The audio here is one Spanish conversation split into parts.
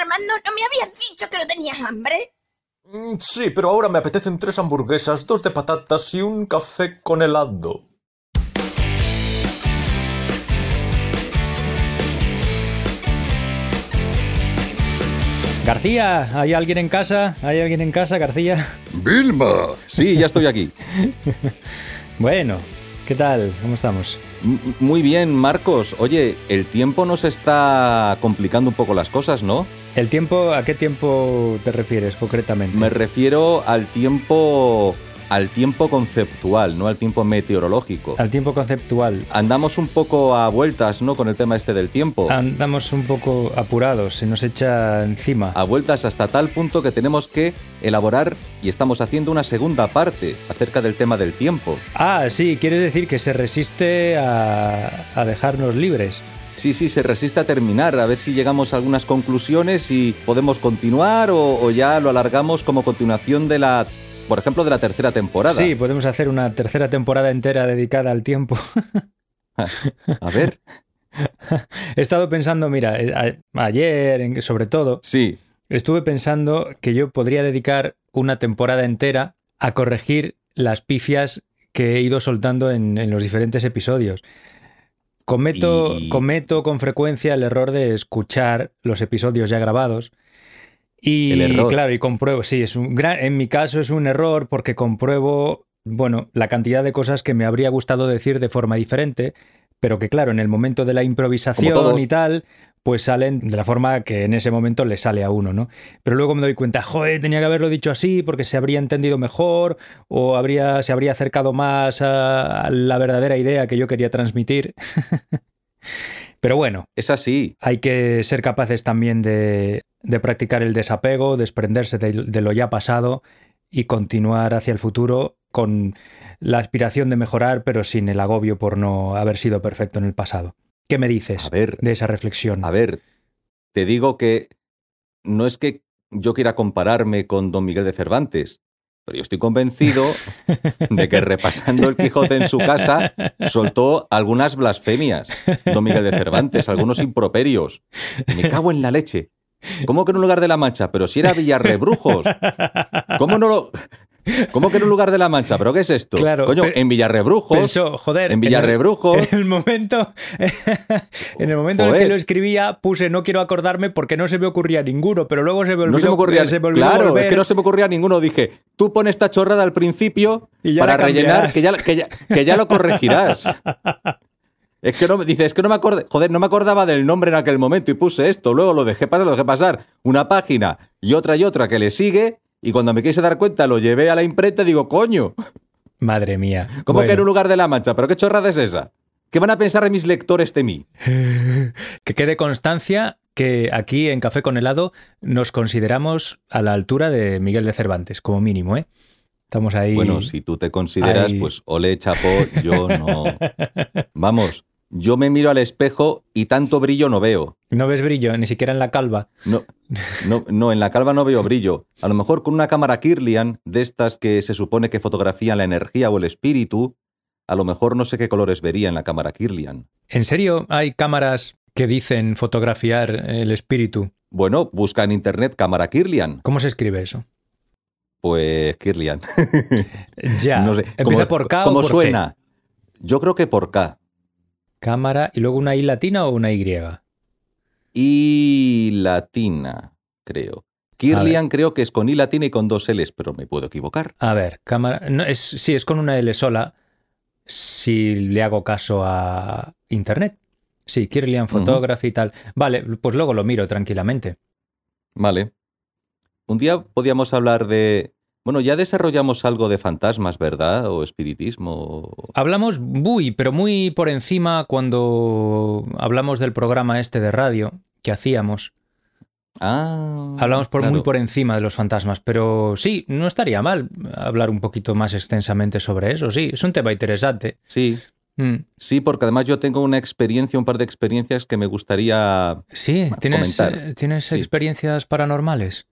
Armando, ¿no me habías dicho que no tenías hambre? Mm, Sí, pero ahora me apetecen tres hamburguesas, dos de patatas y un café con helado. García, ¿hay alguien en casa? ¿Hay alguien en casa, García? Vilma. Sí, ya estoy aquí. Bueno, ¿qué tal? ¿Cómo estamos? M- Muy bien, Marcos. Oye, el tiempo nos está complicando un poco las cosas, ¿no? ¿El tiempo, a qué tiempo te refieres concretamente? Me refiero al tiempo al tiempo conceptual, no al tiempo meteorológico. Al tiempo conceptual. Andamos un poco a vueltas, ¿no? Con el tema este del tiempo. Andamos un poco apurados, se nos echa encima. A vueltas hasta tal punto que tenemos que elaborar y estamos haciendo una segunda parte acerca del tema del tiempo. Ah, sí, quieres decir que se resiste a, a dejarnos libres. Sí, sí, se resiste a terminar, a ver si llegamos a algunas conclusiones y podemos continuar o, o ya lo alargamos como continuación de la, por ejemplo, de la tercera temporada. Sí, podemos hacer una tercera temporada entera dedicada al tiempo. A ver, He estado pensando, mira, eh, a- ayer sobre todo, sí, estuve pensando que yo podría dedicar una temporada entera a corregir las pifias que he ido soltando en, en los diferentes episodios. Cometo, Y- cometo con frecuencia el error de escuchar los episodios ya grabados. Y El error. claro, y compruebo, sí, es un gran, en mi caso es un error porque compruebo, bueno, la cantidad de cosas que me habría gustado decir de forma diferente, pero que claro, en el momento de la improvisación y tal, pues salen de la forma que en ese momento le sale a uno, ¿no? Pero luego me doy cuenta, joder, tenía que haberlo dicho así porque se habría entendido mejor o habría, se habría acercado más a, a la verdadera idea que yo quería transmitir. Pero bueno, es así. hay que ser capaces también de, de practicar el desapego, desprenderse de, de lo ya pasado y continuar hacia el futuro con la aspiración de mejorar, pero sin el agobio por no haber sido perfecto en el pasado. ¿Qué me dices A ver, de esa reflexión? a ver, te digo que no es que yo quiera compararme con don Miguel de Cervantes, pero yo estoy convencido de que repasando el Quijote en su casa soltó algunas blasfemias, don Miguel de Cervantes, algunos improperios. Me cago en la leche. ¿Cómo que en un lugar de la Mancha? Pero si era Villarrebrujos. ¿Cómo no lo.? ¿Cómo que en un lugar de la Mancha? ¿Pero qué es esto? Claro, Coño, pero- en Villarrebrujos. Pensó, joder, en Villarrebrujos. En el momento, en el momento en el que lo escribía, puse no quiero acordarme porque no se me ocurría ninguno, pero luego se me olvidó. No se me ocurría. se me olvidó claro, volver. es que no se me ocurría ninguno. Dije, tú pones esta chorrada al principio Y para rellenar, cambiarás. que ya, que, ya, que ya lo corregirás. Es que no, me- dice, es que no me acordé, joder, no me acordaba del nombre en aquel momento y puse esto, luego lo dejé pasar, lo dejé pasar, una página y otra y otra que le sigue, y cuando me quise dar cuenta lo llevé a la imprenta y digo, coño, Madre mía. ¿cómo que Bueno, en un lugar de la mancha? ¿Pero qué chorrada es esa? ¿Qué van a pensar mis lectores de mí? Que quede constancia que aquí en Café con helado nos consideramos a la altura de Miguel de Cervantes, como mínimo, ¿eh? Estamos ahí. Bueno, si tú te consideras, Ahí. pues ole chapó, yo no. Vamos, yo me miro al espejo y tanto brillo no veo. No ves brillo, ni siquiera en la calva. No, no, no, en la calva no veo brillo. A lo mejor con una cámara Kirlian, de estas que se supone que fotografían la energía o el espíritu, a lo mejor no sé qué colores vería en la cámara Kirlian. ¿En serio hay cámaras que dicen fotografiar el espíritu? Bueno, busca en internet cámara Kirlian. ¿Cómo se escribe eso? Pues Kirlian. Ya. No sé. ¿Empieza ¿Cómo- por K ¿Cómo o por suena? Yo creo que por K. Cámara y luego una I latina o una Y. Y latina, creo. Kirlian creo que es con I latina y con dos L's, pero me puedo equivocar. A ver, cámara. No, es, sí, es con una L sola. Si le hago caso a internet. Sí, Kirlian Photography y tal. Vale, pues luego lo miro tranquilamente. Vale. Un día podíamos hablar de... Bueno, ya desarrollamos algo de fantasmas, ¿verdad? O espiritismo. Hablamos muy, pero muy por encima cuando hablamos del programa este de radio que hacíamos. Ah. Hablamos por, claro. muy por encima de los fantasmas, pero sí, no estaría mal hablar un poquito más extensamente sobre eso. Sí, es un tema interesante. Sí, Mm. sí, porque además yo tengo una experiencia, un par de experiencias que me gustaría... Sí, ¿tienes, comentar. eh, ¿tienes Sí. experiencias paranormales?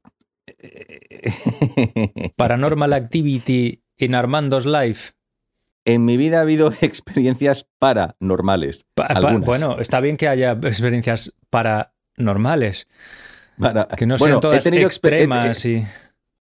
Paranormal Activity in Armando's Life. en mi vida ha habido experiencias paranormales. Pa- pa- algunas. bueno, está bien que haya experiencias paranormales. para- Que no Bueno, sean todas he extremas y...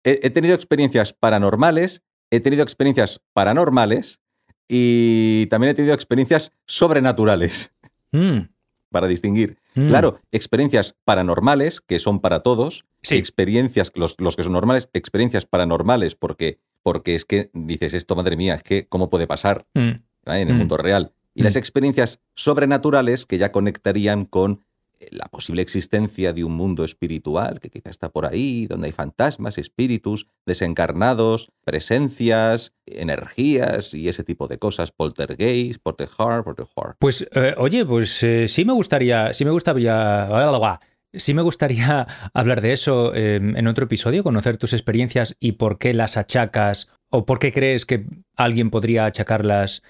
He tenido experiencias paranormales, he tenido experiencias paranormales y también he tenido experiencias sobrenaturales, Mm, para distinguir. mm. Claro, experiencias paranormales, que son para todos, Sí. experiencias, los, los que son normales, experiencias paranormales, porque, porque es que dices esto, madre mía, es que cómo puede pasar Mm, en el Mm. mundo real. Y Mm. las experiencias sobrenaturales que ya conectarían con eh, la posible existencia de un mundo espiritual que quizá está por ahí, donde hay fantasmas, espíritus, desencarnados, presencias, energías y ese tipo de cosas, poltergeist, poltergeist, poltergeist. Pues, eh, oye, pues eh, sí me gustaría, sí me gustaría, sí me gustaría hablar de eso eh, en otro episodio, conocer tus experiencias y por qué las achacas o por qué crees que alguien podría achacarlas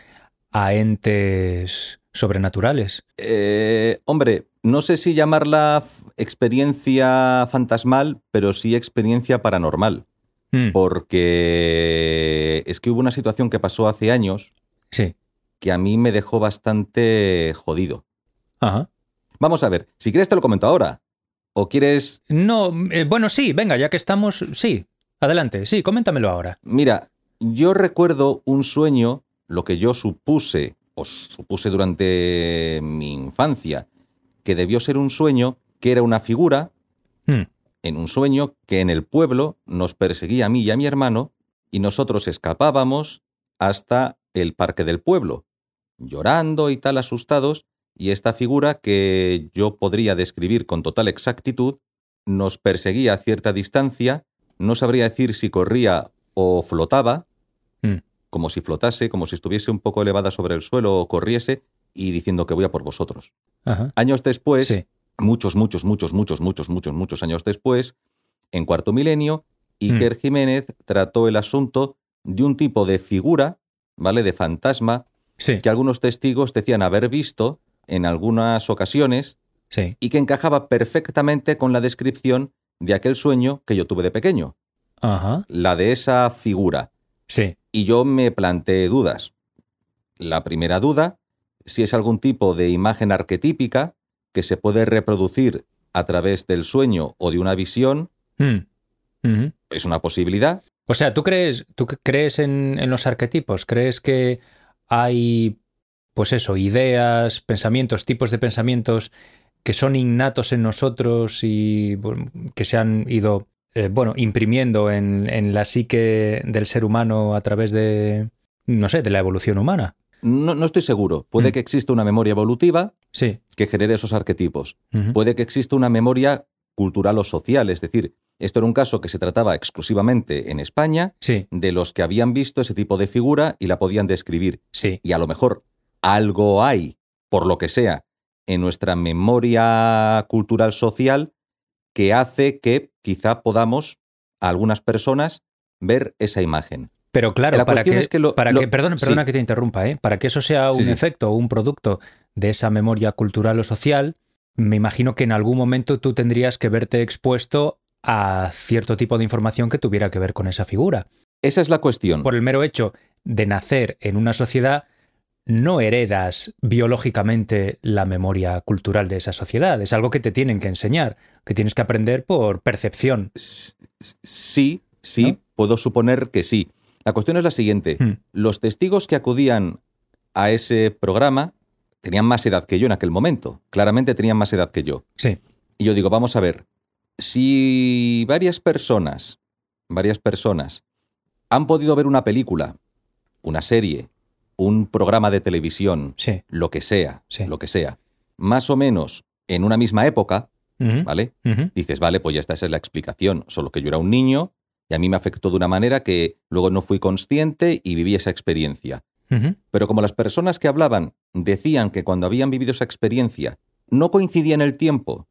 a entes sobrenaturales. Eh, hombre, no sé si llamarla experiencia fantasmal, pero sí experiencia paranormal, Mm, porque es que hubo una situación que pasó hace años sí. que a mí me dejó bastante jodido. Ajá. Vamos a ver, si quieres te lo comento ahora. ¿O quieres...? No, eh, bueno, sí, venga, ya que estamos, sí. Adelante, sí, coméntamelo ahora. Mira, yo recuerdo un sueño, lo que yo supuse, o supuse durante mi infancia, que debió ser un sueño que era una figura, Mm, en un sueño que en el pueblo nos perseguía a mí y a mi hermano, y nosotros escapábamos hasta el parque del pueblo, llorando y tal asustados, y esta figura que yo podría describir con total exactitud, nos perseguía a cierta distancia, no sabría decir si corría o flotaba, Mm. como si flotase, como si estuviese un poco elevada sobre el suelo o corriese, y diciendo que voy a por vosotros. ajá. Años después, Sí. muchos, muchos, muchos, muchos, muchos, muchos, muchos años después, en cuarto milenio, Iker Jiménez trató el asunto de un tipo de figura, ¿vale? De fantasma, Sí, que algunos testigos decían haber visto en algunas ocasiones sí. y que encajaba perfectamente con la descripción de aquel sueño que yo tuve de pequeño, Ajá. la de esa figura. Sí. Y yo me planteé dudas. La primera duda, si es algún tipo de imagen arquetípica que se puede reproducir a través del sueño o de una visión, Mm, ujú. es una posibilidad. O sea, ¿tú crees, tú crees en, en los arquetipos? ¿Crees que hay, pues eso, ideas, pensamientos, tipos de pensamientos que son innatos en nosotros y bueno, que se han ido, eh, bueno, imprimiendo en, en la psique del ser humano a través de, no sé, de la evolución humana? No, no estoy seguro. Puede Mm. que exista una memoria evolutiva Sí. que genere esos arquetipos. Puede que exista una memoria cultural o social, es decir, esto era un caso que se trataba exclusivamente en España, Sí, de los que habían visto ese tipo de figura y la podían describir. sí. y a lo mejor algo hay, por lo que sea, en nuestra memoria cultural social que hace que quizá podamos, a algunas personas, ver esa imagen. Pero claro, La para que, es que lo- para lo- que perdona, perdona sí. que te interrumpa, ¿eh? para que eso sea un Sí, sí. efecto o un producto de esa memoria cultural o social, me imagino que en algún momento tú tendrías que verte expuesto a cierto tipo de información que tuviera que ver con esa figura. Esa es la cuestión. Por el mero hecho de nacer en una sociedad, no heredas biológicamente la memoria cultural de esa sociedad. Es algo que te tienen que enseñar, que tienes que aprender por percepción. Sí, sí, ¿No? puedo suponer que sí. La cuestión es la siguiente. Hmm. Los testigos que acudían a ese programa tenían más edad que yo en aquel momento. Claramente tenían más edad que yo. Sí. Y yo digo, vamos a ver, si varias personas, varias personas han podido ver una película, una serie, un programa de televisión, Sí. lo que sea, Sí. lo que sea, más o menos en una misma época, ¿vale? Dices, vale, pues ya esta esa es la explicación, solo que yo era un niño y a mí me afectó de una manera que luego no fui consciente y viví esa experiencia. Pero como las personas que hablaban decían que cuando habían vivido esa experiencia no coincidía en el tiempo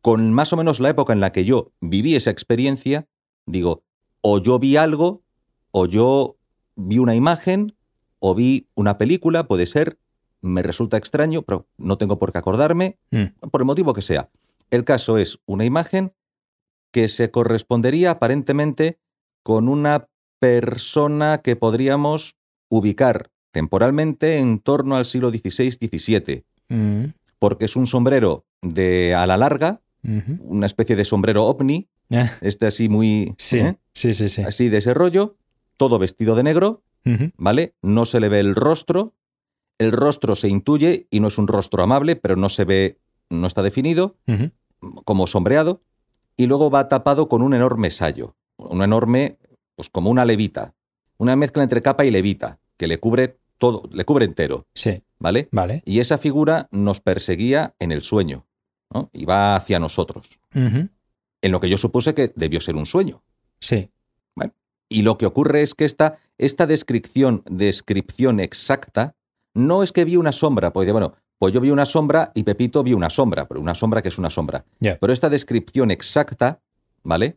con más o menos la época en la que yo viví esa experiencia, digo, o yo vi algo, o yo vi una imagen, o vi una película, puede ser, me resulta extraño, pero no tengo por qué acordarme, Mm. por el motivo que sea. El caso es una imagen que se correspondería aparentemente con una persona que podríamos ubicar temporalmente en torno al siglo XVI-XVII, Mm. porque es un sombrero de ala larga, Ujú. una especie de sombrero ovni, Ah, este así muy... Sí, ¿eh? sí, sí, sí. Así de ese rollo, todo vestido de negro, ¿vale? No se le ve el rostro, el rostro se intuye y no es un rostro amable, pero no se ve, no está definido, como sombreado, y luego va tapado con un enorme sayo, un enorme, pues como una levita, una mezcla entre capa y levita, que le cubre todo, le cubre entero, Sí, ¿vale? vale. Y esa figura nos perseguía en el sueño, ¿no? Y va hacia nosotros, en lo que yo supuse que debió ser un sueño. Sí. Y lo que ocurre es que esta, esta descripción, descripción exacta, no es que vi una sombra, pues bueno, pues yo vi una sombra y Pepito vio una sombra, pero una sombra que es una sombra. Pero esta descripción exacta, ¿vale?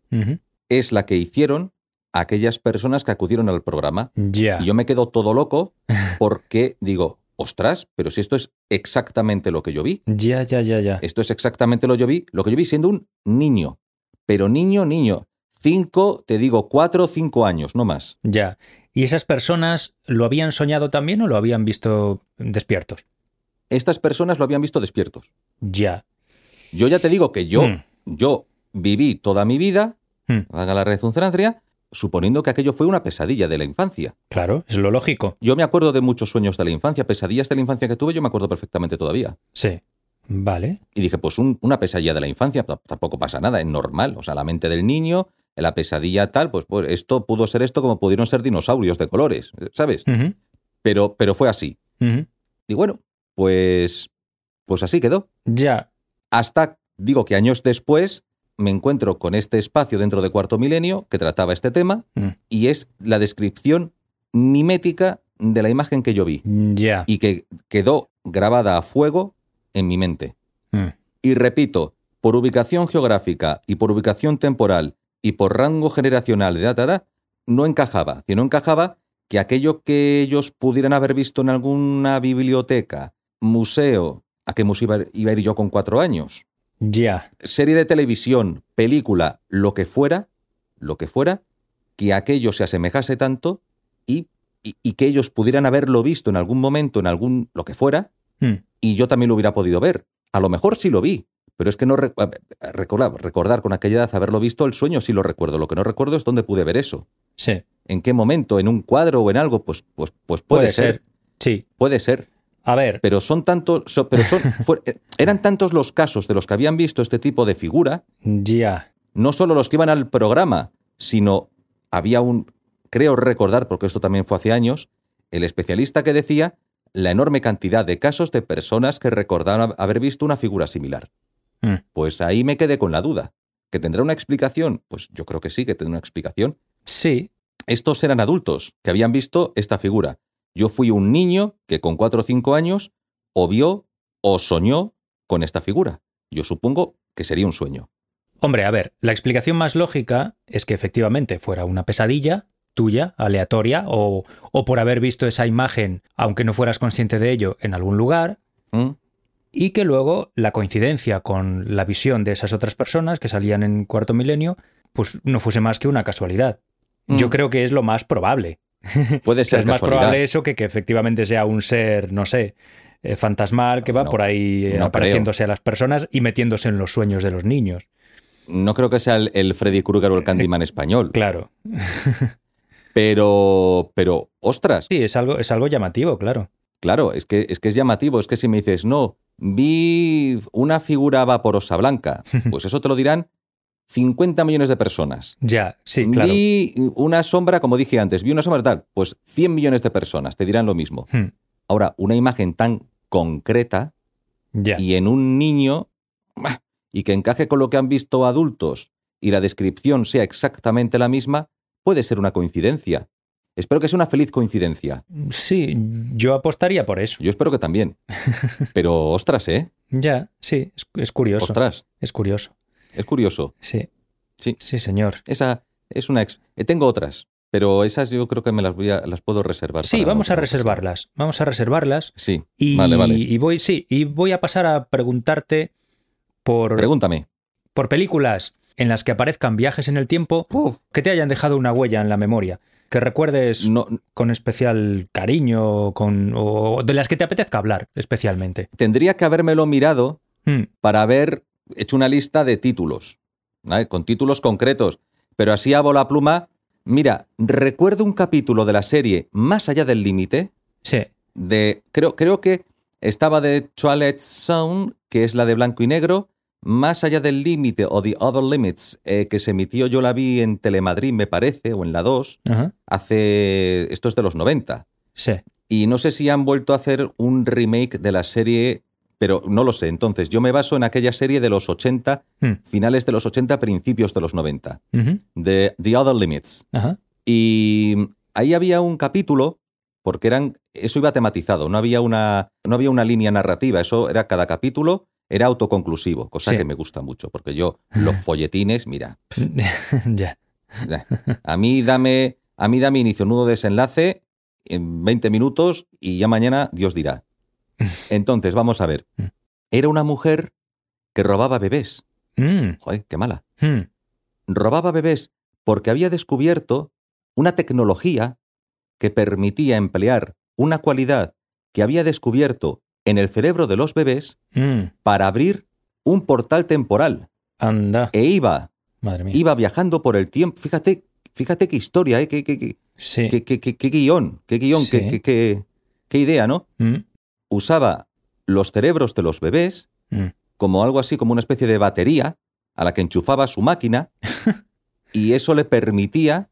Es la que hicieron aquellas personas que acudieron al programa. Y yo me quedo todo loco porque digo, ostras, pero si esto es exactamente lo que yo vi. Ya, ya, ya, ya. Esto es exactamente lo que yo vi, lo que yo vi siendo un niño. Pero niño, niño. Cinco, te digo, cuatro o cinco años, no más. Ya. ¿Y esas personas lo habían soñado también o lo habían visto despiertos? Estas personas lo habían visto despiertos. Ya. Yo ya te digo que yo, Mm. yo viví toda mi vida, Mm. haga la redundancia, suponiendo que aquello fue una pesadilla de la infancia. Claro, es lo lógico. Yo me acuerdo de muchos sueños de la infancia, pesadillas de la infancia que tuve, yo me acuerdo perfectamente todavía. Sí. Vale. Y dije, pues un- una pesadilla de la infancia, tampoco pasa nada, es normal. O sea, la mente del niño, la pesadilla tal, pues, pues esto pudo ser esto como pudieron ser dinosaurios de colores, ¿sabes? Pero, pero fue así. Y bueno, pues, pues así quedó. Ya. Hasta, digo que años después, me encuentro con este espacio dentro de Cuarto Milenio que trataba este tema Mm. y es la descripción mimética de la imagen que yo vi Ya. y que quedó grabada a fuego en mi mente. Mm. Y repito, por ubicación geográfica y por ubicación temporal y por rango generacional de data, no encajaba. Si no encajaba que aquello que ellos pudieran haber visto en alguna biblioteca, museo, ¿a qué museo iba, a ir yo con cuatro años? Ya. Serie de televisión, película, lo que fuera, lo que fuera, que aquello se asemejase tanto y, y- y que ellos pudieran haberlo visto en algún momento, en algún, lo que fuera, Mm. y yo también lo hubiera podido ver. A lo mejor sí lo vi, pero es que no re- recordar, recordar con aquella edad haberlo visto, el sueño sí lo recuerdo. Lo que no recuerdo es dónde pude ver eso. Sí. ¿En qué momento? ¿En un cuadro o en algo? Pues, pues, pues puede, Puede ser. ser. Sí. Puede ser. A ver. Pero son tantos, so- pero son, fue- eran tantos los casos de los que habían visto este tipo de figura, Ya. no solo los que iban al programa, sino había un, creo recordar, porque esto también fue hace años, el especialista que decía la enorme cantidad de casos de personas que recordaban haber visto una figura similar. Mm. Pues ahí me quedé con la duda. ¿Que tendrá una explicación? Pues yo creo que sí, que tendrá una explicación. Sí. Estos eran adultos que habían visto esta figura. Yo fui un niño que con cuatro o cinco años o vio o soñó con esta figura. Yo supongo que sería un sueño. Hombre, a ver, la explicación más lógica es que efectivamente fuera una pesadilla tuya, aleatoria, o, o por haber visto esa imagen, aunque no fueras consciente de ello, en algún lugar, ¿Mm? Y que luego la coincidencia con la visión de esas otras personas que salían en cuarto milenio, pues no fuese más que una casualidad. Yo Mm. creo que es lo más probable. Puede ser es más probable eso que que efectivamente sea un ser, no sé, eh, fantasmal que va No, por ahí eh, no apareciéndose a las personas y metiéndose en los sueños de los niños. No creo que sea el, el Freddy Krueger o el Candyman español. Claro. Pero, pero, ostras, Sí, es algo, es algo llamativo, claro. claro, es que, es que es llamativo. Es que si me dices, no, vi una figura vaporosa blanca, pues eso te lo dirán 50 millones de personas. Ya, sí, claro. Vi una sombra, como dije antes, vi una sombra tal, pues 100 millones de personas te dirán lo mismo. Hmm, Ahora, una imagen tan concreta Ya. y en un niño, y que encaje con lo que han visto adultos y la descripción sea exactamente la misma, puede ser una coincidencia. Espero que sea una feliz coincidencia. Sí, yo apostaría por eso. Yo espero que también. Pero, ostras, ¿eh? Ya, sí, es, es curioso. Ostras, Es curioso. es curioso. Sí. Sí. Sí, señor. Esa es una... ex- eh, Tengo otras, pero esas yo creo que me las voy a, las puedo reservar. Sí, vamos a reservarlas. Vamos a reservarlas. Sí, Y, vale, vale. y voy, sí, y voy a pasar a preguntarte por, Pregúntame. por películas en las que aparezcan viajes en el tiempo que te hayan dejado una huella en la memoria. Que recuerdes No, con especial cariño con, o de las que te apetezca hablar especialmente. tendría que habérmelo mirado Hmm, para he hecho una lista de títulos, ¿vale? con títulos concretos, pero así a bola pluma. Mira, recuerdo un capítulo de la serie Más allá del límite, Sí. de creo, creo que estaba de Twilight Zone, que es la de blanco y negro, Más allá del límite o The Other Limits, eh, que se emitió, yo la vi en Telemadrid, me parece, o en la 2, Ajá. hace, esto es de los 90. Sí. Y no sé si han vuelto a hacer un remake de la serie, pero no lo sé. Entonces, yo me baso en aquella serie de los 80, Hmm. finales de los 80, principios de los 90, Ujú. de The Other Limits. Ajá. Y ahí había un capítulo, porque eran, eso iba tematizado, no había una, no había una línea narrativa, eso era cada capítulo, era autoconclusivo, cosa Sí. que me gusta mucho, porque yo, los folletines, mira, ya. a mí dame, a mí dame inicio, nudo, desenlace en 20 minutos y ya mañana Dios dirá. Entonces, vamos a ver. Era una mujer que robaba bebés. Mm. Joder, qué mala. Mm. robaba bebés porque había descubierto una tecnología que permitía emplear una cualidad que había descubierto en el cerebro de los bebés Mm. para abrir un portal temporal. Anda. E iba, Madre mía. iba viajando por el tiempo. Fíjate, fíjate qué historia, ¿eh? qué, qué- qué- Sí. qué- qué- qué- qué guion, qué guion, qué, Sí. idea, ¿no? Mm. Usaba los cerebros de los bebés Mm. como algo así como una especie de batería a la que enchufaba su máquina y eso le permitía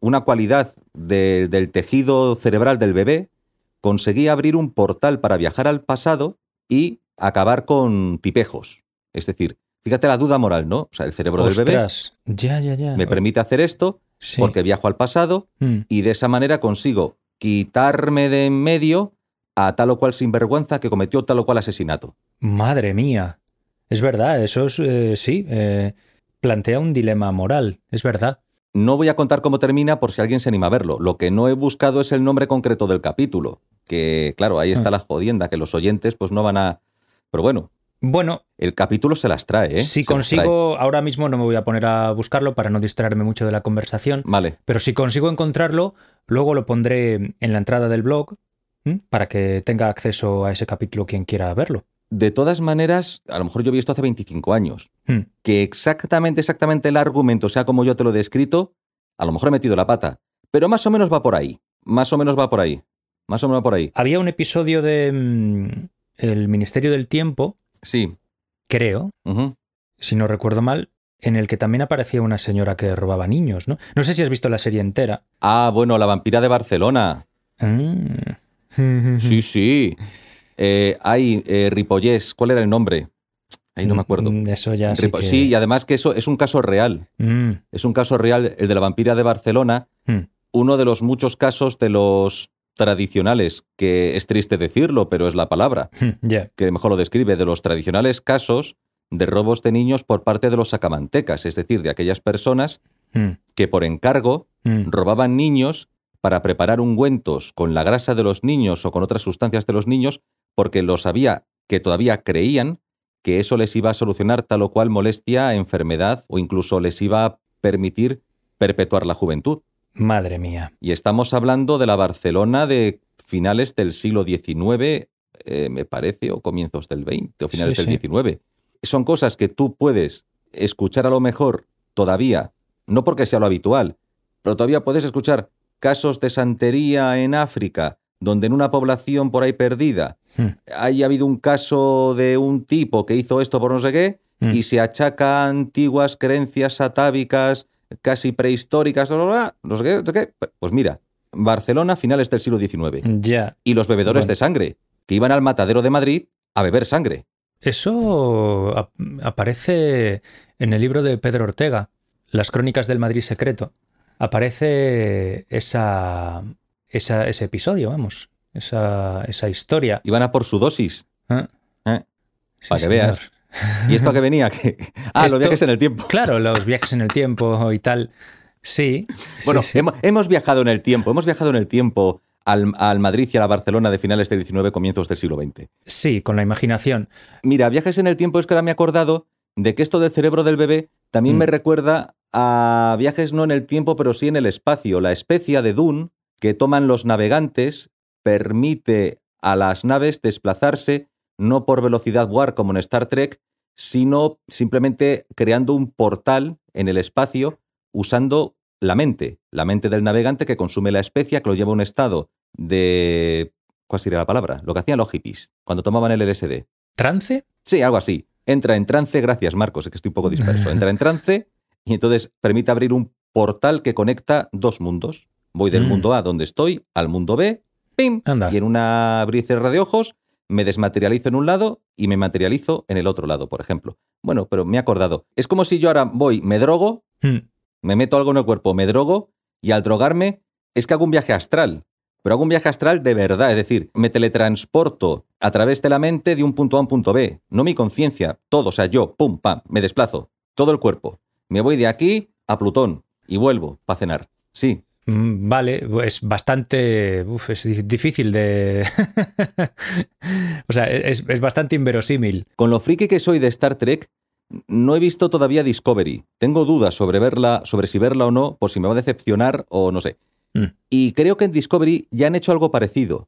una cualidad de- del tejido cerebral del bebé, conseguía abrir un portal para viajar al pasado y acabar con tipejos. Es decir, fíjate la duda moral, ¿no? O sea, el cerebro del bebé. Ya, ya, ya. me permite hacer esto Sí. porque viajo al pasado Mm. y de esa manera consigo quitarme de en medio a tal o cual sinvergüenza que cometió tal o cual asesinato. Madre mía. Es verdad, eso es, eh, sí, eh, plantea un dilema moral, es verdad. No voy a contar cómo termina por si alguien se anima a verlo. Lo que no he buscado es el nombre concreto del capítulo. Que, claro, ahí está Ah. la jodienda, que los oyentes pues no van a... Pero bueno, Bueno, el capítulo se las trae, ¿eh? si Se consigo, ahora mismo no me voy a poner a buscarlo para no distraerme mucho de la conversación, Vale, pero si consigo encontrarlo, luego lo pondré en la entrada del blog ¿m? para que tenga acceso a ese capítulo quien quiera verlo. de todas maneras, a lo mejor yo vi esto hace 25 años. Hmm. Que exactamente, exactamente el argumento sea como yo te lo he descrito, a lo mejor he metido la pata. Pero más o menos va por ahí. Más o menos va por ahí. Más o menos por ahí. Había un episodio de mm, El Ministerio del Tiempo, Sí. creo, si no recuerdo mal, en el que también aparecía una señora que robaba niños, ¿no? No sé si has visto la serie entera. Ah, bueno, la vampira de Barcelona. Ah. Sí, sí. Eh, hay eh, Ripollés. ¿Cuál era el nombre? Ahí no me acuerdo. Mm, Eso ya sí que- Sí, y además que eso es un caso real. Mm, Es un caso real, el de la vampira de Barcelona, mm. uno de los muchos casos de los tradicionales, que es triste decirlo, pero es la palabra, que mejor lo describe, de los tradicionales casos de robos de niños por parte de los sacamantecas, es decir, de aquellas personas Mm, que por encargo mm. robaban niños para preparar ungüentos con la grasa de los niños o con otras sustancias de los niños, porque lo sabía que todavía creían que eso les iba a solucionar tal o cual molestia, enfermedad o incluso les iba a permitir perpetuar la juventud. Madre mía. Y estamos hablando de la Barcelona de finales del siglo XIX, eh, me parece, o comienzos del XX, o finales Sí, del sí. XIX. Son cosas que tú puedes escuchar a lo mejor todavía, no porque sea lo habitual, pero todavía puedes escuchar casos de santería en África, donde en una población por ahí perdida Mm, haya habido un caso de un tipo que hizo esto por no sé qué, mm. y se achaca a antiguas creencias atávicas, casi prehistóricas, bla, bla, bla, no sé qué, no sé qué. Pues mira, Barcelona, finales del siglo XIX. Ya. Y los bebedores Bueno. de sangre, que iban al matadero de Madrid a beber sangre. Eso ap- aparece en el libro de Pedro Ortega, Las Crónicas del Madrid Secreto. Aparece esa, esa- ese episodio, vamos, esa, esa historia. Iban a por su dosis. ¿eh? ¿eh? Sí, Para que señor. veas. ¿Y esto a qué venía? ¿Qué? Ah, Esto- los viajes en el tiempo. Claro, los viajes en el tiempo y tal. Sí. sí, Bueno, sí. Hemos, hemos viajado en el tiempo, hemos viajado en el tiempo al, al Madrid y a la Barcelona de finales del XIX, comienzos del siglo XX. Sí, con la imaginación. Mira, viajes en el tiempo es que ahora me he acordado de que esto del cerebro del bebé también Mm. me recuerda a viajes no en el tiempo, pero sí en el espacio. La especia de Dune que toman los navegantes permite a las naves desplazarse no por velocidad warp como en Star Trek, sino simplemente creando un portal en el espacio usando la mente, la mente del navegante que consume la especia, que lo lleva a un estado de... ¿Cuál sería la palabra? Lo que hacían los hippies cuando tomaban el LSD. ¿Trance? Sí, algo así. Entra en trance, gracias Marcos, es que estoy un poco disperso. Entra en trance y entonces permite abrir un portal que conecta dos mundos. Voy del Mm. mundo A, donde estoy, al mundo B, ¡pim! Anda. Y en una cerrar de ojos me desmaterializo en un lado y me materializo en el otro lado, por ejemplo. Bueno, pero me he acordado. Es como si yo ahora voy, me drogo, Hmm. me meto algo en el cuerpo, me drogo y al drogarme es que hago un viaje astral. Pero hago un viaje astral de verdad, es decir, me teletransporto a través de la mente de un punto A a un punto B. No mi conciencia, todo, o sea, yo, pum, pam, me desplazo, todo el cuerpo. Me voy de aquí a Plutón y vuelvo para cenar. Sí, Vale, es bastante. uf, es di- difícil de. o sea, es, es bastante inverosímil. Con lo friki que soy de Star Trek, no he visto todavía Discovery. Tengo dudas sobre verla, sobre si verla o no, por si me va a decepcionar o no sé. Mm. Y creo que en Discovery ya han hecho algo parecido.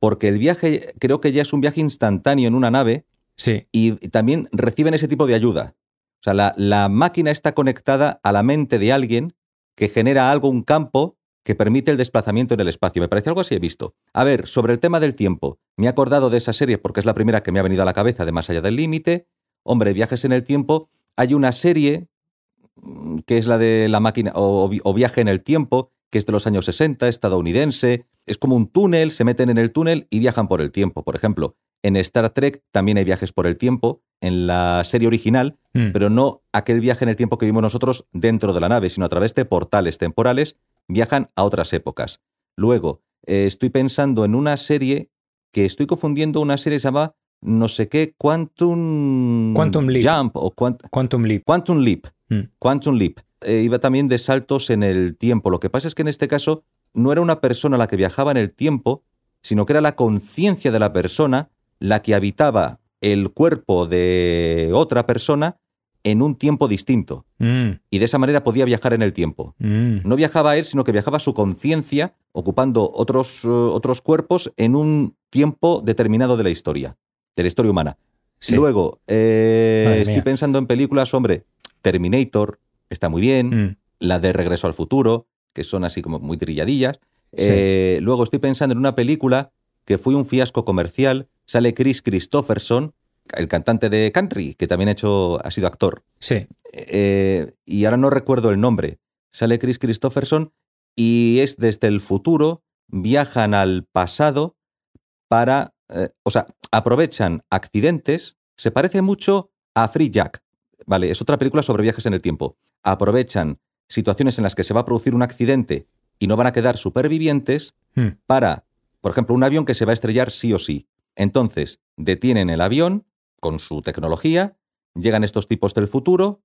Porque el viaje, creo que ya es un viaje instantáneo en una nave Sí. y también reciben ese tipo de ayuda. O sea, la, la máquina está conectada a la mente de alguien que genera algo, un campo que permite el desplazamiento en el espacio. Me parece algo así he visto. A ver, sobre el tema del tiempo. Me he acordado de esa serie porque es la primera que me ha venido a la cabeza de Más allá del límite. Hombre, viajes en el tiempo. Hay una serie mm, que es la de la máquina o, o viaje en el tiempo, que es de los años 60, estadounidense. Es como un túnel, se meten en el túnel y viajan por el tiempo. Por ejemplo, en Star Trek también hay viajes por el tiempo, en la serie original, Mm. pero no aquel viaje en el tiempo que vimos nosotros dentro de la nave, sino a través de portales temporales, viajan a otras épocas. Luego, eh, estoy pensando en una serie que estoy confundiendo, una serie que se llama no sé qué, Quantum, Quantum Leap. Jump o Quant- Quantum Leap. Quantum Leap. Mm. Quantum Leap. Eh, iba también de saltos en el tiempo. Lo que pasa es que en este caso no era una persona la que viajaba en el tiempo, sino que era la conciencia de la persona la que habitaba el cuerpo de otra persona en un tiempo distinto. Mm, Y de esa manera podía viajar en el tiempo. mm. No viajaba él, sino que viajaba su conciencia ocupando otros, eh, otros cuerpos en un tiempo determinado de la historia, de la historia humana. Sí. Luego, eh, estoy mía. pensando en películas, hombre, Terminator, está muy bien, Mm, la de Regreso al Futuro, que son así como muy trilladillas. Sí. Eh, luego estoy pensando en una película que fue un fiasco comercial, sale Chris Christopherson, el cantante de country, que también ha, hecho, ha sido actor. sí. Eh, y ahora no recuerdo el nombre. Sale Chris Christopherson y es desde el futuro, viajan al pasado para, eh, o sea, aprovechan accidentes, se parece mucho a Free Jack, ¿vale? Es otra película sobre viajes en el tiempo. Aprovechan situaciones en las que se va a producir un accidente y no van a quedar supervivientes Mm, para, por ejemplo, un avión que se va a estrellar sí o sí. Entonces, detienen el avión con su tecnología, llegan estos tipos del futuro,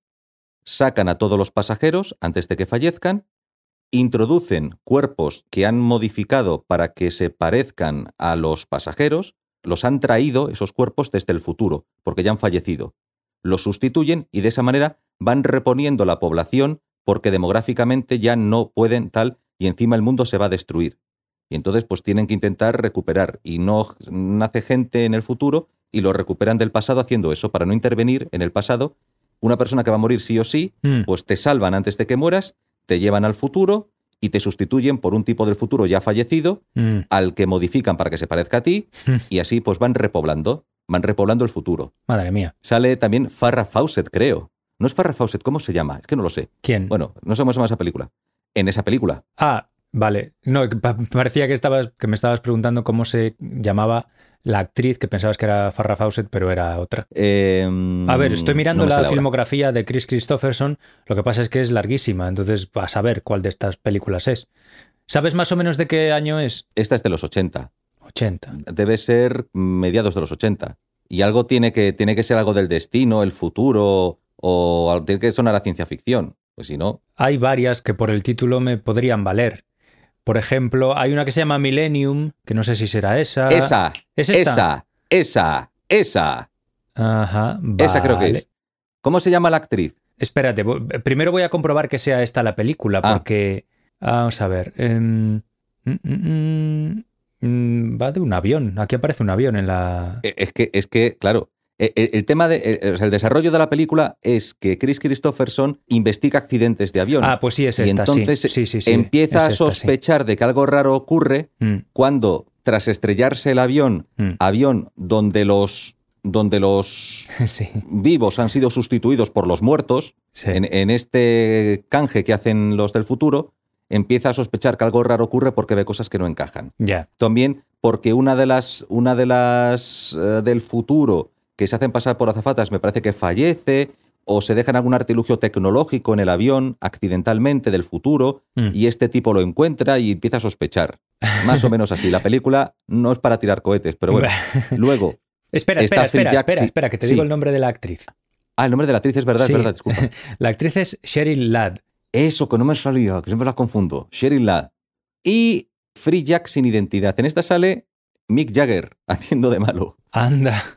sacan a todos los pasajeros antes de que fallezcan, introducen cuerpos que han modificado para que se parezcan a los pasajeros, los han traído esos cuerpos desde el futuro, porque ya han fallecido. Los sustituyen y de esa manera van reponiendo la población porque demográficamente ya no pueden tal y encima el mundo se va a destruir. Y entonces pues tienen que intentar recuperar y no nace gente en el futuro y lo recuperan del pasado haciendo eso para no intervenir en el pasado. Una persona que va a morir sí o sí, mm. pues te salvan antes de que mueras, te llevan al futuro y te sustituyen por un tipo del futuro ya fallecido Mm, al que modifican para que se parezca a ti y así pues van repoblando, van repoblando el futuro. Madre mía. Sale también Farrah Fawcett, creo. No es Farrah Fawcett, ¿cómo se llama? Es que no lo sé. ¿Quién? Bueno, no sé cómo se llama esa película. En esa película. Ah, vale. No, parecía que, estabas, que me estabas preguntando cómo se llamaba la actriz que pensabas que era Farrah Fawcett, pero era otra. Eh, A ver, estoy mirando no la filmografía de Chris Christopherson. Lo que pasa es que es larguísima, entonces vas a ver cuál de estas películas es. ¿Sabes más o menos de qué año es? Esta es de los 80. 80. Debe ser mediados de los 80. Y algo tiene que, tiene que ser algo del destino, el futuro, o tiene que sonar a ciencia ficción. Pues si no, Hay varias que por el título me podrían valer. Por ejemplo, hay una que se llama Millennium, que no sé si será esa. esa, ¿Es esta? esa, esa, esa, Ajá, esa creo que vale. es. ¿Cómo se llama la actriz? Espérate, primero voy a comprobar que sea esta la película, Ah. porque. Vamos a ver. em, mm, mm, mm, va de un avión. Aquí aparece un avión en la. Eh, Es que, es que, claro, eh, eh, el tema de eh, el desarrollo de la película es que Chris Christopherson investiga accidentes de avión. Ah, pues sí, es esta, entonces Sí, sí, sí, empieza es a esta, sospechar de que algo raro ocurre Mm, cuando, tras estrellarse el avión, mm. avión donde los, donde los Sí, vivos han sido sustituidos por los muertos, sí. en, en este canje que hacen los del futuro, empieza a sospechar que algo raro ocurre porque ve cosas que no encajan. También porque una de las, una de las del futuro que se hacen pasar por azafatas me parece que fallece o se dejan algún artilugio tecnológico en el avión accidentalmente del futuro Mm. y este tipo lo encuentra y empieza a sospechar. Más o menos así. La película no es para tirar cohetes, pero bueno. Luego, Espera, espera, espera, espera, sí. espera, que te Sí. digo el nombre de la actriz. ah, el nombre de la actriz es verdad, Sí. es verdad, disculpa. La actriz es Cheryl Ladd. Eso, que no me salía, que siempre las confundo. Sheryl Ladd. Y Free Jack sin identidad. En esta sale Mick Jagger haciendo de malo. Anda.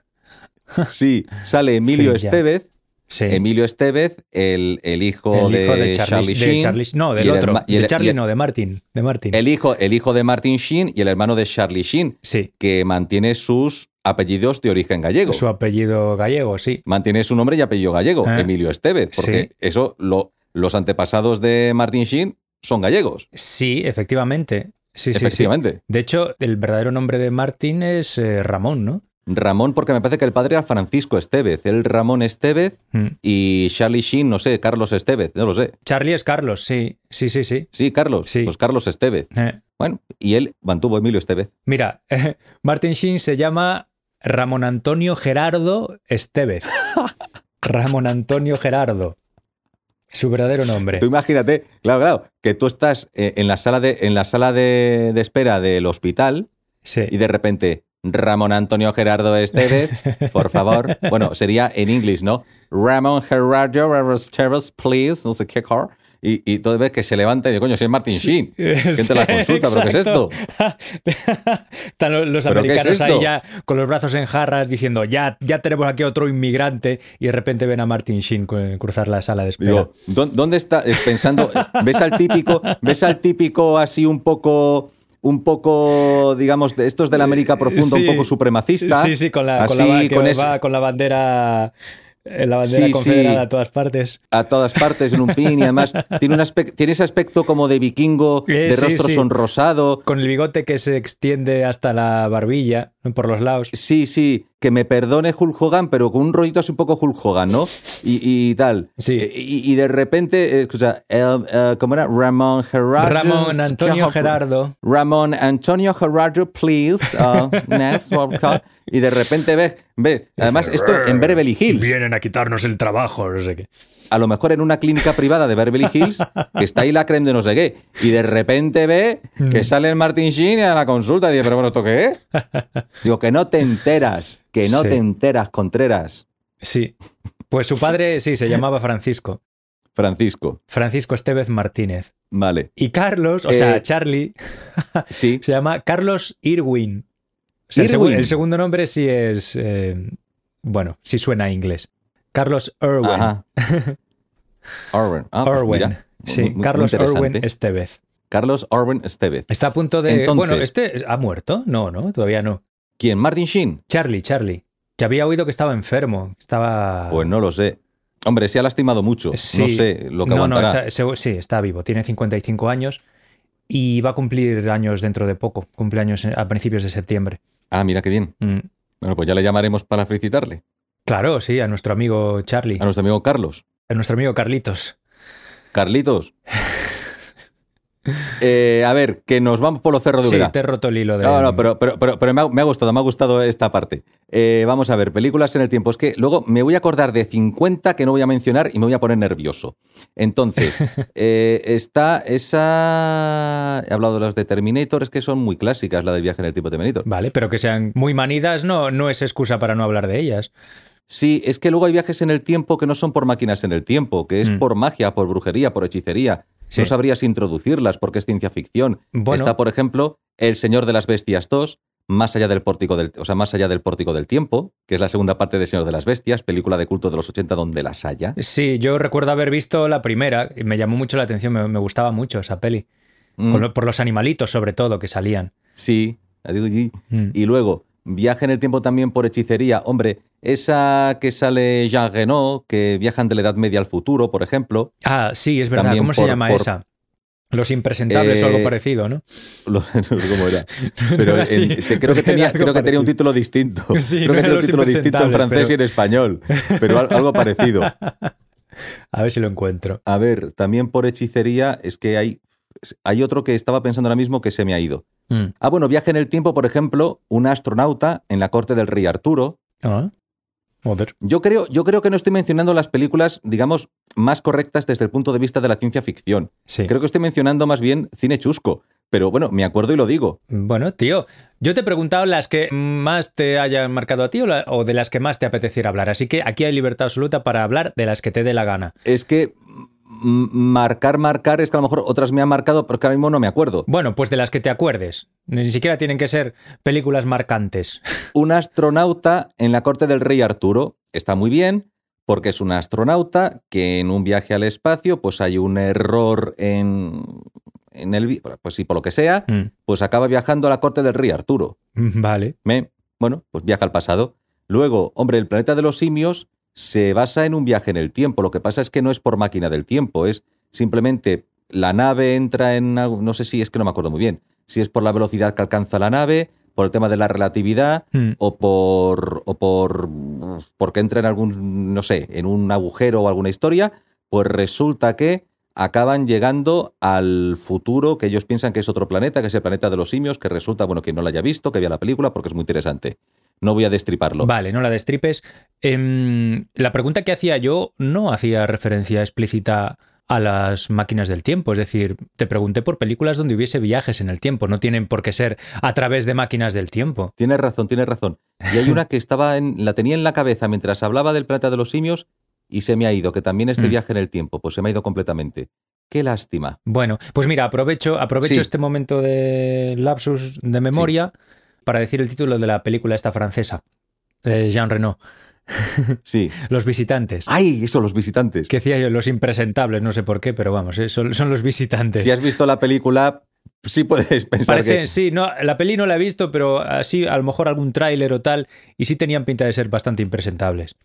Sí, sale Emilio. Estevez. Sí. Emilio Estevez, el, el hijo, el hijo de, de Charlie, Charlie, Sheen. de Charlie- No, del el otro. de Charlie no, de Martin. De Martin. El hijo, el hijo de Martin Sheen y el hermano de Charlie Sheen, sí. que mantiene sus apellidos de origen gallego. Su apellido gallego, sí. Mantiene su nombre y apellido gallego, Ah. Emilio Estevez, porque Sí. eso, lo, los antepasados de Martin Sheen son gallegos, Sí, efectivamente. Sí, sí, sí. efectivamente. De hecho, el verdadero nombre de Martin es eh, Ramón, ¿no? Ramón, porque me parece que el padre era Francisco Estevez, el Ramón Estevez Mm. y Charlie Sheen, no sé, Carlos Estevez, no lo sé. Charlie es Carlos, sí. Sí, sí, sí. Sí, Carlos, Sí. pues Carlos Estevez. Eh, Bueno, y él mantuvo a Emilio Estevez. Mira, Martin Sheen se llama Ramón Antonio Gerardo Estevez. Ramón Antonio Gerardo. Su verdadero nombre. Tú imagínate, claro, claro, que tú estás eh, en la sala de, en la sala de, de espera del hospital Sí. y de repente Ramón Antonio Gerardo Estevez, por favor. Bueno, sería en inglés, ¿no? Ramón Gerardo Estevez, please, no sé qué car. Y, y todo ves que se levanta y dice, coño, soy Martin Sheen. A la consulta, ¿pero qué es esto? Están los, los ¿Pero qué es americanos ahí ya con los brazos en jarras diciendo, ya, ya tenemos aquí otro inmigrante y de repente ven a Martin Sheen cruzar la sala de espera. Digo, ¿dó- ¿dónde está? Es pensando, ves al típico, ves al típico así un poco, un poco, digamos, de estos de la América profunda, Sí. un poco supremacista. Sí, sí, con la, con así, la, con va ese- con la bandera, la bandera Sí, confederada sí. a todas partes. a todas partes en un pin y además tiene, un aspecto, tiene ese aspecto como de vikingo, Eh, de sí, rostro sí. sonrosado. Con el bigote que se extiende hasta la barbilla, por los lados. Sí, sí, que me perdone Hulk Hogan, pero con un rollito así un poco Hulk Hogan, ¿no? Y, y tal. Sí. Y, y de repente, eh, escucha, el, eh, ¿cómo era? Ramón Gerardo. Ramón Antonio Gerardo. Ramón Antonio Gerardo, please. uh, next, y de repente ves, ves, además esto en Beverly Hills. Vienen a quitarnos el trabajo, no sé qué. a lo mejor en una clínica privada de Beverly Hills, que está ahí la creme de no sé qué, y de repente ve que sale el Martin Sheen a la consulta y dice, pero bueno, ¿esto qué es? Digo, que no te enteras, que no Sí. te enteras, Contreras. Sí. Pues su padre, sí, se llamaba Francisco. Francisco, Francisco Estevez Martínez. vale. Y Carlos, o Eh, sea, Charlie, Sí, se llama Carlos Irwin. O sea, el, segu- Irwin. el segundo nombre sí es. eh, bueno, sí suena a inglés. Carlos Irwin. ajá. Orwin. Ah, pues Irwin. mira, sí, muy- Carlos. Irwin Estevez. Carlos Orwin Estevez. Está a punto de. Entonces- bueno, este ha muerto. No, no, todavía no. ¿Quién? ¿Martin Sheen? Charlie, Charlie. Que había oído que estaba enfermo. Estaba. Pues no lo sé. Hombre, se ha lastimado mucho. Sí. No sé lo que no, no, aguantará. está- segu- sí, está vivo. Tiene 55 años y va a cumplir años dentro de poco. Cumpleaños a principios de septiembre. Ah, mira qué bien. Mm. Bueno, pues ya le llamaremos para felicitarle. Claro, sí, a nuestro amigo Charlie. A nuestro amigo Carlos. A nuestro amigo Carlitos. Carlitos. Eh, a ver, que nos vamos por los cerros de Sí, Úbeda. te he roto el hilo de. No, no, pero, pero, pero, pero me, ha, me ha gustado, me ha gustado esta parte. Eh, vamos a ver, películas en el tiempo. Es que luego me voy a acordar de 50 que no voy a mencionar y me voy a poner nervioso. Entonces, eh, está esa... He hablado de las de Terminator, es que son muy clásicas, la del viaje en el tiempo de Terminator. Vale, pero que sean muy manidas no, no es excusa para no hablar de ellas. Sí, es que luego hay viajes en el tiempo que no son por máquinas en el tiempo, que es Mm. por magia, por brujería, por hechicería. Sí. No sabrías introducirlas porque es ciencia ficción. Bueno. Está, por ejemplo, El Señor de las Bestias 2, más allá del pórtico del, o sea, más allá del pórtico del tiempo, que es la segunda parte de Señor de las Bestias, película de culto de los 80 donde las haya. Sí, yo recuerdo haber visto la primera y me llamó mucho la atención, me, me gustaba mucho esa peli. Mm, Con por los animalitos, sobre todo, que salían. Sí, y, Mm. y luego Viaje en el tiempo también por hechicería. Hombre, esa que sale Jean Reno, que viajan de la Edad Media al futuro, por ejemplo. Ah, sí, es verdad. También ¿Cómo se llama por- esa? Los impresentables o algo Eh, parecido, ¿no? Lo- no sé cómo era. Pero era así, en- te- creo que tenía, creo que tenía un título distinto. Sí, creo no que tenía un título distinto en francés y en español. Pero al- algo parecido. A ver si lo encuentro. A ver, también por hechicería es que hay, hay otro que estaba pensando ahora mismo que se me ha ido. Mm. Ah, bueno, viaje en el tiempo, por ejemplo, un astronauta en la corte del rey Arturo. Ah, joder. Yo creo, yo creo que no estoy mencionando las películas, digamos, más correctas desde el punto de vista de la ciencia ficción. Sí. Creo que estoy mencionando más bien cine chusco. Pero bueno, me acuerdo y lo digo. Bueno, tío, yo te he preguntado las que más te hayan marcado a ti o, la- o de las que más te apeteciera hablar. Así que aquí hay libertad absoluta para hablar de las que te dé la gana. Es que marcar, marcar, es que a lo mejor otras me han marcado, pero que ahora mismo no me acuerdo. Bueno, pues de las que te acuerdes. Ni siquiera tienen que ser películas marcantes. Un astronauta en la corte del rey Arturo está muy bien porque es un astronauta que en un viaje al espacio pues hay un error en, en el... Pues sí, por lo que sea, Mm, pues acaba viajando a la corte del rey Arturo. Vale. Me- bueno, pues viaja al pasado. Luego, hombre, el planeta de los simios se basa en un viaje en el tiempo. Lo que pasa es que no es por máquina del tiempo, es simplemente la nave entra en algo, no sé si es que no me acuerdo muy bien, si es por la velocidad que alcanza la nave, por el tema de la relatividad Mm, o por o por porque entra en algún no sé, en un agujero o alguna historia, pues resulta que acaban llegando al futuro que ellos piensan que es otro planeta, que es el planeta de los simios, que resulta, bueno, que no la haya visto, que vea la película porque es muy interesante. No voy a destriparlo. Vale, no la destripes. Em, la pregunta que hacía yo no hacía referencia explícita a las máquinas del tiempo. Es decir, te pregunté por películas donde hubiese viajes en el tiempo. No tienen por qué ser a través de máquinas del tiempo. Tienes razón, tienes razón. Y hay una que estaba en, la tenía en la cabeza mientras hablaba del planeta de los simios y se me ha ido, que también es de Mm. viaje en el tiempo, pues se me ha ido completamente. Qué lástima. Bueno, pues mira, aprovecho, aprovecho Sí. este momento de lapsus de memoria para decir el título de la película esta francesa, de Jean Reno, Sí. Los visitantes. ¡Ay! Eso, los visitantes. Que decía yo, los impresentables, no sé por qué, pero vamos, eh, son, son los visitantes. Si has visto la película, sí puedes pensar Parece, que... sí, no, la peli no la he visto, pero así a lo mejor algún tráiler o tal, y sí tenían pinta de ser bastante impresentables.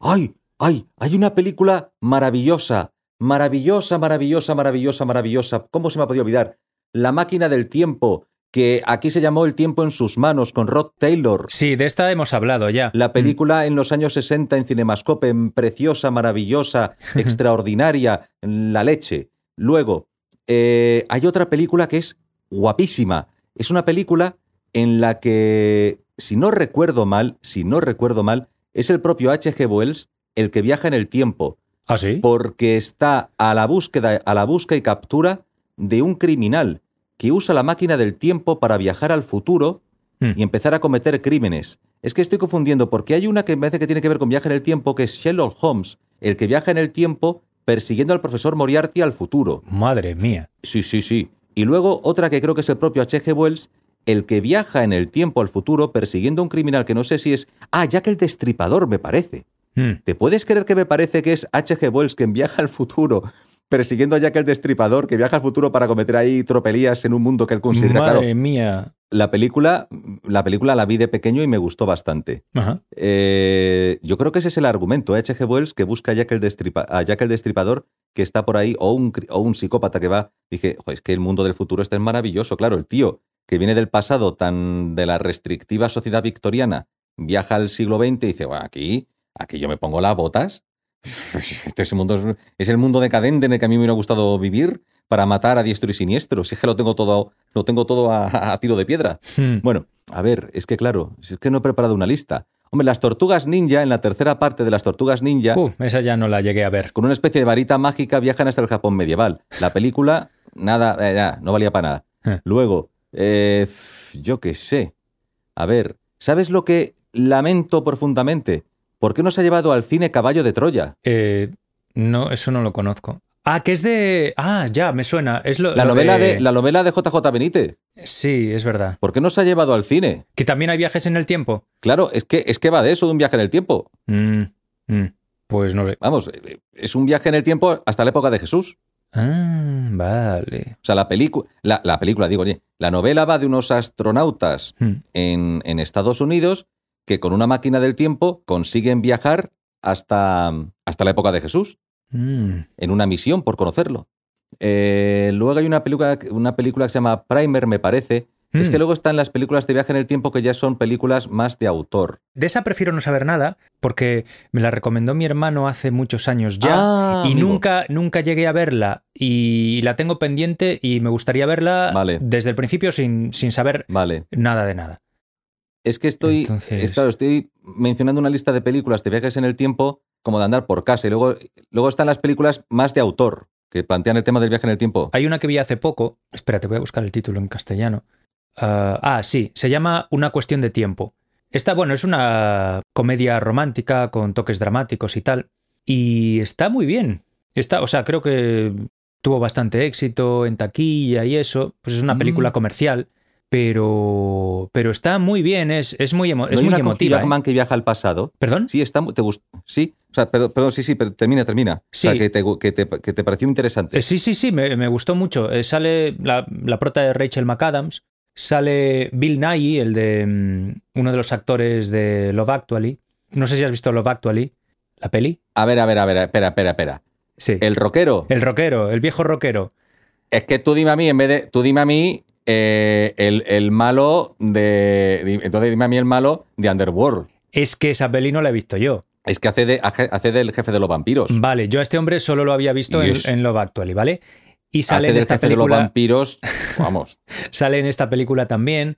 ¡Ay! ¡Ay! Hay una película maravillosa. Maravillosa, maravillosa, maravillosa, maravillosa. ¿Cómo se me ha podido olvidar? La máquina del tiempo, que aquí se llamó El tiempo en sus manos, con Rod Taylor. Sí, de esta hemos hablado ya. La película en los años 60 en Cinemascope, preciosa, maravillosa, extraordinaria, la leche. Luego, eh, hay otra película que es guapísima. Es una película en la que, si no recuerdo mal, si no recuerdo mal, es el propio H.G. Wells el que viaja en el tiempo, ¿Ah, sí? porque está a la búsqueda, a la búsqueda y captura de un criminal que usa la máquina del tiempo para viajar al futuro Hmm. y empezar a cometer crímenes. Es que estoy confundiendo porque hay una que me parece que tiene que ver con viaje en el tiempo, que es Sherlock Holmes, el que viaja en el tiempo persiguiendo al profesor Moriarty al futuro. Madre mía. Sí, sí, sí. Y luego otra que creo que es el propio H.G. Wells, el que viaja en el tiempo al futuro persiguiendo a un criminal que no sé si es... Ah, Jack el Destripador, me parece. Hmm. ¿Te puedes creer que me parece que es H.G. Wells quien viaja al futuro persiguiendo a Jack el Destripador, que viaja al futuro para cometer ahí tropelías en un mundo que él considera Madre claro? mía. La película, la película la vi de pequeño y me gustó bastante. Ajá. Eh, yo creo que ese es el argumento, ¿eh? H.G. Wells, que busca a Jack, el Destripa- a Jack el Destripador, que está por ahí, o un, o un psicópata que va. Dije, "Jo, es que el mundo del futuro este es maravilloso. Claro, el tío que viene del pasado tan de la restrictiva sociedad victoriana, viaja al siglo XX y dice, bueno, aquí, aquí yo me pongo las botas. Este es, el mundo, es- es el mundo decadente en el que a mí me hubiera gustado vivir para matar a diestro y siniestro. Si es que lo tengo todo, lo tengo todo a- a tiro de piedra. Hmm. Bueno, a ver, es que claro, es que no he preparado una lista. Hombre, las tortugas ninja, en la tercera parte de las tortugas ninja, Uh, esa ya no la llegué a ver. con una especie de varita mágica viajan hasta el Japón medieval. La película, nada, eh, ya, no valía para nada. Eh. Luego, eh, yo qué sé. A ver, ¿sabes lo que lamento profundamente? ¿Por qué no se ha llevado al cine Caballo de Troya? Eh, no, eso no lo conozco. Ah, que es de. Ah, ya, me suena. Es lo, La lo novela de, la novela de JJ Benítez. Sí, es verdad. ¿Por qué no se ha llevado al cine? Que también hay viajes en el tiempo. Claro, es que, es que va de eso, de un viaje en el tiempo. Mm, mm, pues no sé. Vamos, eh, es un viaje en el tiempo hasta la época de Jesús. Ah, vale. O sea, la, película, la, la película, digo, oye, la novela va de unos astronautas Hmm. en, en Estados Unidos que con una máquina del tiempo consiguen viajar hasta, hasta la época de Jesús, Mm. en una misión por conocerlo. Eh, luego hay una película, una película que se llama Primer, me parece. Es Mm. que luego están las películas de viaje en el tiempo que ya son películas más de autor. De esa prefiero no saber nada porque me la recomendó mi hermano hace muchos años ya Ah, y amigo. nunca, nunca llegué a verla y la tengo pendiente y me gustaría verla Vale. desde el principio sin, sin saber Vale. nada de nada. Es que estoy, Entonces- es claro, estoy mencionando una lista de películas de viajes en el tiempo como de andar por casa. Y luego, luego están las películas más de autor, que plantean el tema del viaje en el tiempo. Hay una que vi hace poco, espérate, voy a buscar el título en castellano. Ah, ah, sí, se llama Una cuestión de tiempo. Esta, bueno, es una comedia romántica con toques dramáticos y tal. Y está muy bien. Está, o sea, creo que tuvo bastante éxito en taquilla y eso. Pues es una Mm. película comercial, pero, pero está muy bien, es, es muy, emo- ¿No es muy una emotiva. Hugh ¿eh? Jackman que viaja al pasado? ¿Perdón? Sí, está, te gust- Sí, o sea, perdón, perdón, sí, sí, pero termina, termina. Sí. O sea, que te, que te, que te pareció interesante. Eh, sí, sí, sí, me, me gustó mucho. Eh, sale la, la prota de Rachel McAdams, sale Bill Nighy, el de mm, uno de los actores de Love Actually. No sé si has visto Love Actually, la peli. A ver, a ver, a ver, espera, espera, espera. Sí. El, El rockero. rockero, el viejo rockero. Es que tú dime a mí, en vez de. Tú dime a mí eh, el, el malo de. Entonces dime a mí el malo de Underworld. Es que esa peli no la he visto yo. Es que hace, de, hace del jefe de los vampiros. Vale, yo a este hombre solo lo había visto en, en Love Actually, ¿vale? Y sale hace en esta jefe de los película. vampiros. Vamos. Sale en esta película también.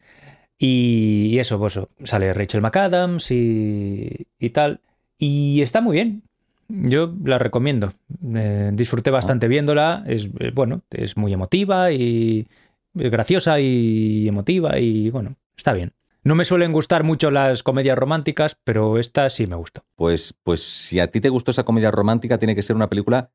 Y, y eso, pues sale Rachel McAdams y, y tal. Y está muy bien. Yo la recomiendo. Eh, disfruté bastante viéndola. Es bueno, es muy emotiva y graciosa y emotiva y bueno, está bien. No me suelen gustar mucho las comedias románticas, pero esta sí me gustó. Pues, pues si a ti te gustó esa comedia romántica, tiene que ser una película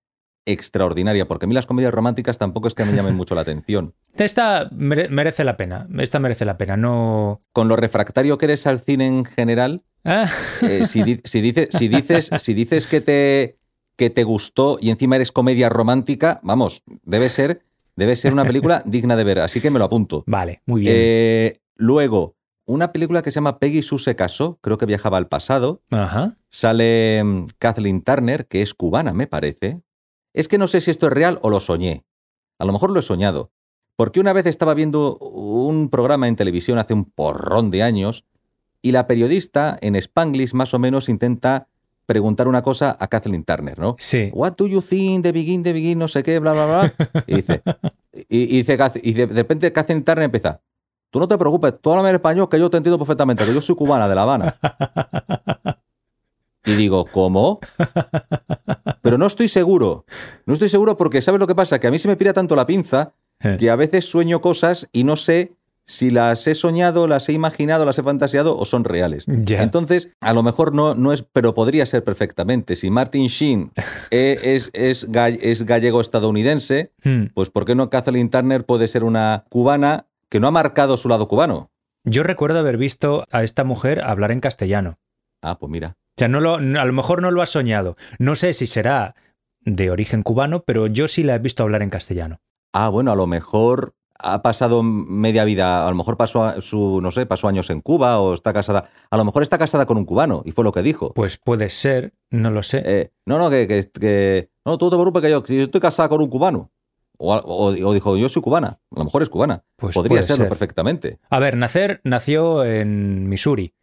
extraordinaria, porque a mí las comedias románticas tampoco es que me llamen mucho la atención. Esta mere- merece la pena. Esta merece la pena. No. Con lo refractario que eres al cine en general, Ah, eh, si, di- si dices, si dices, si dices que, te, que te gustó y encima eres comedia romántica, vamos, debe ser, debe ser una película digna de ver, así que me lo apunto. vale, muy bien. Eh, luego, una película que se llama Peggy Sue se casó, creo que viajaba al pasado. Ajá. Sale mm, Kathleen Turner, que es cubana, me parece. Es que no sé si esto es real o lo soñé. A lo mejor lo he soñado. Porque una vez estaba viendo un programa en televisión hace un porrón de años y la periodista en Spanglish más o menos intenta preguntar una cosa a Kathleen Turner, ¿no? Sí. What do you think the begin, the begin, no sé qué, bla, bla, bla. Y dice, y, y dice, y de, repente Kathleen Turner empieza, tú no te preocupes, tú háblame en español que yo te entiendo perfectamente, que yo soy cubana de La Habana. Y digo, ¿cómo? Pero no estoy seguro. No estoy seguro porque, ¿sabes lo que pasa? Que a mí se me pira tanto la pinza Eh. que a veces sueño cosas y no sé si las he soñado, las he imaginado, las he fantaseado o son reales. Ya. Entonces, a lo mejor no, no es, pero podría ser perfectamente. Si Martin Sheen eh, es, es, ga- es gallego-estadounidense, Hmm. pues ¿por qué no Kathleen Turner puede ser una cubana que no ha marcado su lado cubano? Yo recuerdo haber visto a esta mujer hablar en castellano. Ah, pues mira. O sea, no lo, a lo mejor no lo has soñado. No sé si será de origen cubano, pero yo sí la he visto hablar en castellano. Ah, bueno, a lo mejor ha pasado media vida, a lo mejor pasó su, no sé, pasó años en Cuba o está casada. A lo mejor está casada con un cubano y fue lo que dijo. Pues puede ser, no lo sé. Eh, no, no, que, que, que- no, tú te preocupes que yo, yo estoy casada con un cubano. O, o- o dijo, yo soy cubana. A lo mejor es cubana. Pues Podría serlo ser. perfectamente. A ver, nacer nació en Missouri.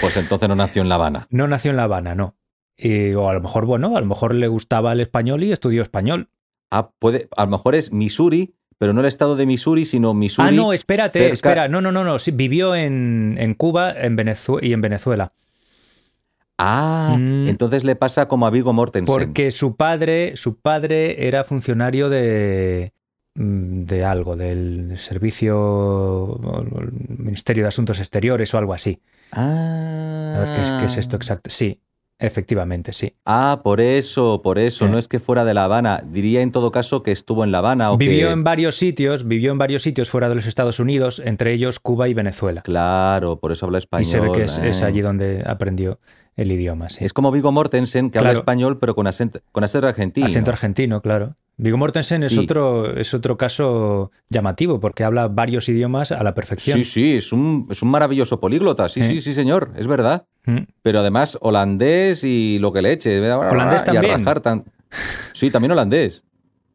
Pues entonces no nació en La Habana. No nació en La Habana, no. Y- o a lo mejor, bueno, a lo mejor le gustaba el español y estudió español. Ah, puede, a lo mejor es Missouri, pero no el estado de Missouri, sino Missouri. ah, no, espérate, cerca- espera. No, no, no, no. Sí, vivió en, en Cuba en y en Venezuela. Ah, Mm. entonces le pasa como a Vigo Mortensen. Porque su padre, su padre era funcionario de, mm, de algo, del servicio, Ministerio de Asuntos Exteriores o algo así. Ah. A ver qué es, qué es esto exacto. Sí, efectivamente, sí. Ah, por eso, por eso. No es que fuera de La Habana. Diría en todo caso que estuvo en La Habana o Vivió que... en varios sitios, vivió en varios sitios fuera de los Estados Unidos, entre ellos Cuba y Venezuela. Claro, por eso habla español. y se ve que es, es eh. allí donde aprendió el idioma, sí. Es como Vigo Mortensen, que habla español, pero con acento, con acento argentino. Acento argentino, claro. Viggo Mortensen es, otro, es otro caso llamativo porque habla varios idiomas a la perfección. Sí, sí, es un, es un maravilloso políglota. Sí, Eh. sí, sí, señor, es verdad. Mm. Pero además, holandés y lo que le eche. Holandés y a también. rajar tan- Sí, también holandés.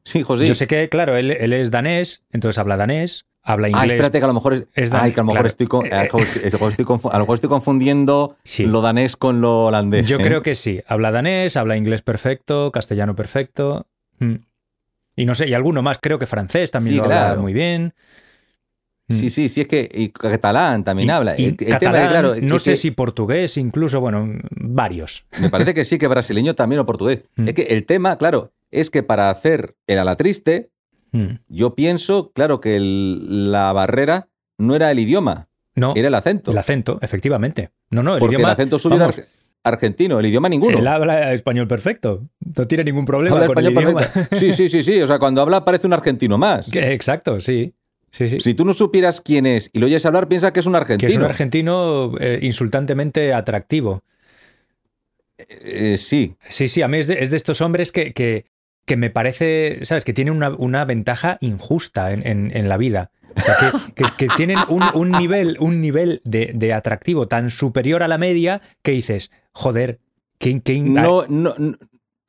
Sí, José. Yo sé que, claro, él, él es danés, entonces habla danés, habla inglés. Ah, espérate, que a lo mejor es. es dan- Ay, que a lo mejor, claro. estoy, confundiendo Sí. lo danés con lo holandés. Yo ¿eh? creo que sí. Habla danés, habla inglés perfecto, castellano perfecto. Mm. Y no sé, y alguno más, creo que francés también Sí, lo habla muy bien. Sí, sí, sí, es que. Y catalán también Y- habla. y El- el tema catalán, claro, no sé que si portugués, incluso, bueno, varios. Me parece que sí, que brasileño también o portugués. Mm. Es que el tema, claro, es que para hacer el ala triste, Mm. yo pienso, claro, que el- la barrera no era el idioma, No, era el acento. el acento, efectivamente. No, no, el porque idioma. el acento suyo vamos, ar- argentino, el idioma ninguno. Él habla español perfecto. No tiene ningún problema Habla con el español idioma. perfecto. Sí, sí, sí, sí. O sea, cuando habla parece un argentino más. Que- Exacto, sí. Sí, sí. Si tú no supieras quién es y lo oyes hablar, piensa que es un que argentino. es un argentino eh, insultantemente atractivo. Eh, sí, Sí, sí, a mí es de, es de estos hombres que, que, que me parece, ¿sabes? Que tienen una, una ventaja injusta en, en- en la vida. O sea, que, que- que tienen un, un nivel, un nivel de, de atractivo tan superior a la media que dices, joder, ¿quién, quién- no, no-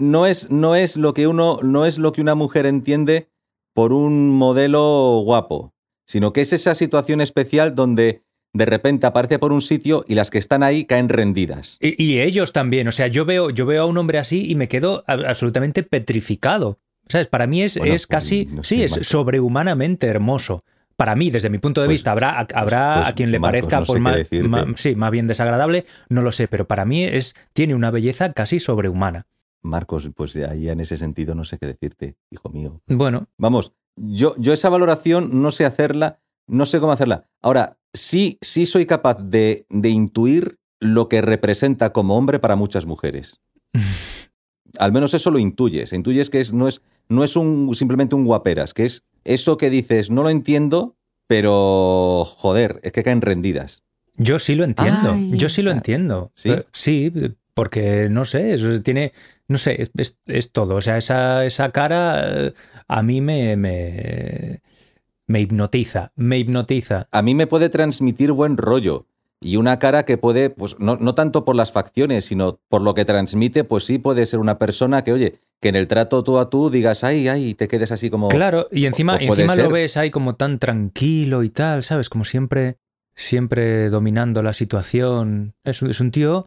no es, no es lo que uno, no es lo que una mujer entiende por un modelo guapo, sino que es esa situación especial donde de repente aparece por un sitio y las que están ahí caen rendidas. Y, y ellos también, o sea, yo veo, yo veo a un hombre así y me quedo absolutamente petrificado. ¿Sabes? Para mí es, Bueno, es pues, casi, no sí, es sobrehumanamente hermoso. Para mí, desde mi punto de Pues- vista, habrá, habrá pues, a quien le Marcos, parezca no pues, qué más, sí, más bien desagradable, no lo sé, pero para mí es, tiene una belleza casi sobrehumana. Marcos, pues ahí en ese sentido no sé qué decirte, hijo mío. Bueno, Vamos, yo, yo esa valoración no sé hacerla, no sé cómo hacerla. Ahora, sí, sí soy capaz de, de intuir lo que representa como hombre para muchas mujeres. Al menos eso lo intuyes. Intuyes que es, no es, no es un, simplemente un guaperas, que es eso que dices, no lo entiendo, pero joder, es que caen rendidas. yo sí lo entiendo, Ay, yo sí lo ah, entiendo. ¿sí? Eh, Sí, porque no sé, eso tiene, no sé, es, es- todo. O sea, esa, esa cara eh, a mí me, me, me hipnotiza, me hipnotiza. A mí me puede transmitir buen rollo. Y una cara que puede, pues no, no tanto por las facciones, sino por lo que transmite, pues sí puede ser una persona que, oye, que en el trato tú a tú digas, ay, ay, y te quedes así como... Claro, y encima, encima lo ves ahí como tan tranquilo y tal, ¿sabes? Como siempre, siempre dominando la situación. Es, un- es un tío,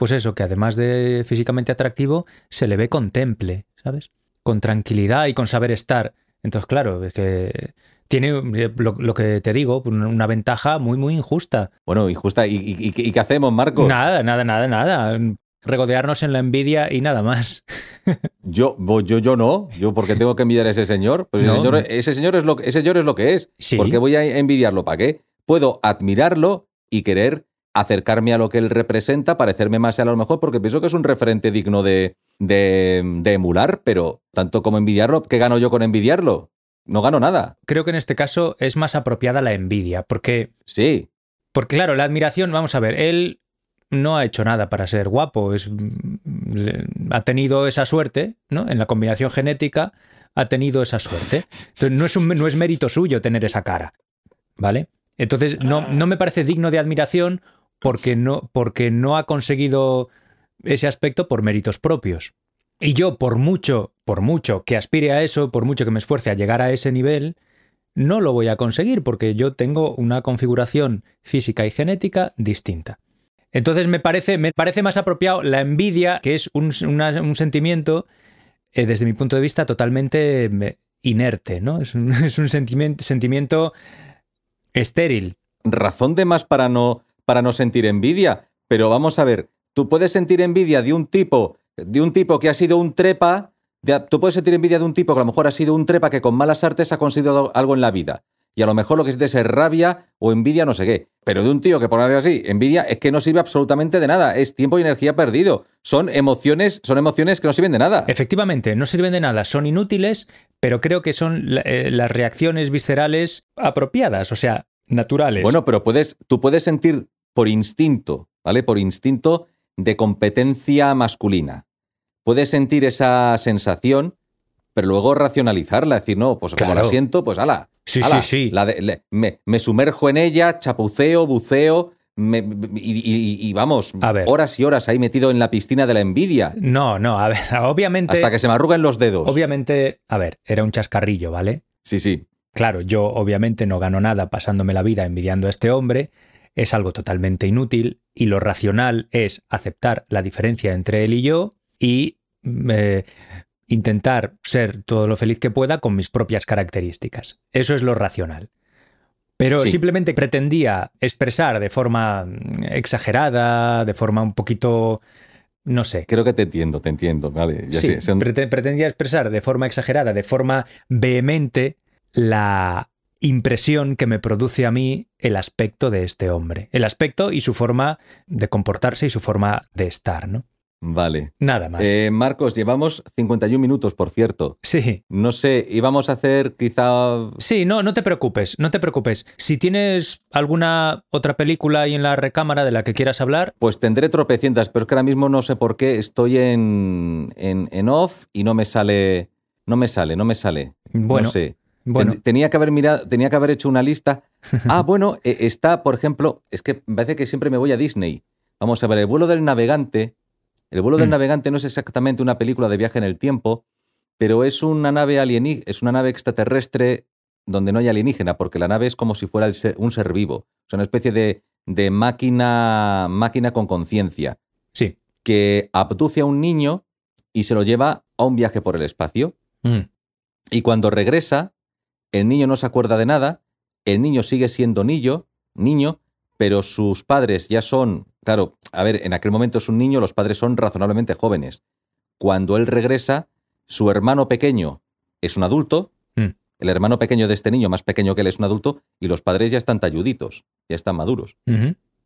pues eso, que además de físicamente atractivo, se le ve con temple, ¿sabes? Con tranquilidad y con saber estar. Entonces, claro, es que tiene eh, lo, lo que te digo, una ventaja muy, muy injusta. Bueno, injusta. ¿Y, y, qué hacemos, Marco? Nada, nada, nada, nada. Regodearnos en la envidia y nada más. Yo, yo, yo no. Yo, porque tengo que envidiar a ese señor? Pues No. ese, señor, ese, señor es lo, que- ese señor es lo que es. Sí. ¿Por qué voy a envidiarlo? ¿Para qué? Puedo admirarlo y querer acercarme a lo que él representa, parecerme más a lo mejor, porque pienso que es un referente digno de, de, de emular, pero tanto como envidiarlo, ¿qué gano yo con envidiarlo? No gano nada. Creo que en este caso es más apropiada la envidia, porque Sí, Porque claro, la admiración, vamos a ver, él no ha hecho nada para ser guapo, es, le- ha tenido esa suerte, ¿no? En la combinación genética ha tenido esa suerte. Entonces, no es, un- no es mérito suyo tener esa cara, ¿vale? Entonces, no, no me parece digno de admiración porque no, porque no ha conseguido ese aspecto por méritos propios. Y yo, por mucho, por mucho que aspire a eso, por mucho que me esfuerce a llegar a ese nivel, no lo voy a conseguir porque yo tengo una configuración física y genética distinta. Entonces me parece, me parece más apropiado la envidia, que es un, un sentimiento, eh, desde mi punto de vista, totalmente inerte, ¿no? Es un, es un sentimiento estéril. razón de más para no, para no sentir envidia. Pero vamos a ver, tú puedes sentir envidia de un tipo, de un tipo que ha sido un trepa, de- tú puedes sentir envidia de un tipo que a lo mejor ha sido un trepa que con malas artes ha conseguido algo en la vida. Y a lo mejor lo que sientes es rabia o envidia, no sé qué. Pero de un tío que por decirlo así, envidia es que no sirve absolutamente de nada. Es tiempo y energía perdido. Son emociones, son emociones que no sirven de nada. Efectivamente, no sirven de nada, son inútiles, pero creo que son eh, las reacciones viscerales apropiadas, o sea, naturales. Bueno, pero puedes, tú puedes sentir por instinto, ¿vale? Por instinto de competencia masculina. Puedes sentir esa sensación, pero luego racionalizarla, decir, no, pues como la siento, pues ala. Sí, ala, sí, sí. la de- le- me, me sumerjo en ella, chapuceo, buceo, me- y, y- y vamos, A ver. horas y horas ahí metido en la piscina de la envidia, No, no, a ver, obviamente. hasta que se me arrugan los dedos. Obviamente, a ver, era un chascarrillo, ¿vale? Sí, sí. Claro, yo obviamente no gano nada pasándome la vida envidiando a este hombre, es algo totalmente inútil y lo racional es aceptar la diferencia entre él y yo y eh, intentar ser todo lo feliz que pueda con mis propias características. Eso es lo racional. Pero Sí. simplemente pretendía expresar de forma mm, exagerada, de forma un poquito, no sé, Creo que te entiendo, te entiendo. Vale, ya Sí, sé, son- pretendía expresar de forma exagerada, de forma vehemente, la impresión que me produce a mí el aspecto de este hombre. El aspecto y su forma de comportarse y su forma de estar, ¿no? Vale. Nada más. Eh, Marcos, llevamos 51 minutos, por cierto. sí. No sé, íbamos a hacer quizá... Sí, no, no te preocupes, no te preocupes. Si tienes alguna otra película ahí en la recámara de la que quieras hablar, Pues tendré tropecientas, pero es que ahora mismo no sé por qué estoy en, en, en off y no me sale... No me sale, no me sale. bueno, no sé. Bueno, Ten- tenía que haber mirado, tenía que haber hecho una lista. Ah, bueno, eh, está, por ejemplo, es que me parece que siempre me voy a Disney. Vamos a ver, el vuelo del navegante. El vuelo del Mm. navegante no es exactamente una película de viaje en el tiempo, pero es una nave alienígena, es una nave extraterrestre donde no hay alienígena, porque la nave es como si fuera ser- un ser vivo. O sea, una especie de, de máquina, máquina con conciencia sí. que abduce a un niño y se lo lleva a un viaje por el espacio. Mm, Y cuando regresa, el niño no se acuerda de nada, el niño sigue siendo niño, niño, pero sus padres ya son, claro, a ver, en aquel momento es un niño, los padres son razonablemente jóvenes. Cuando él regresa, su hermano pequeño es un adulto, Mm. el hermano pequeño de este niño, más pequeño que él, es un adulto, y los padres ya están talluditos, ya están maduros.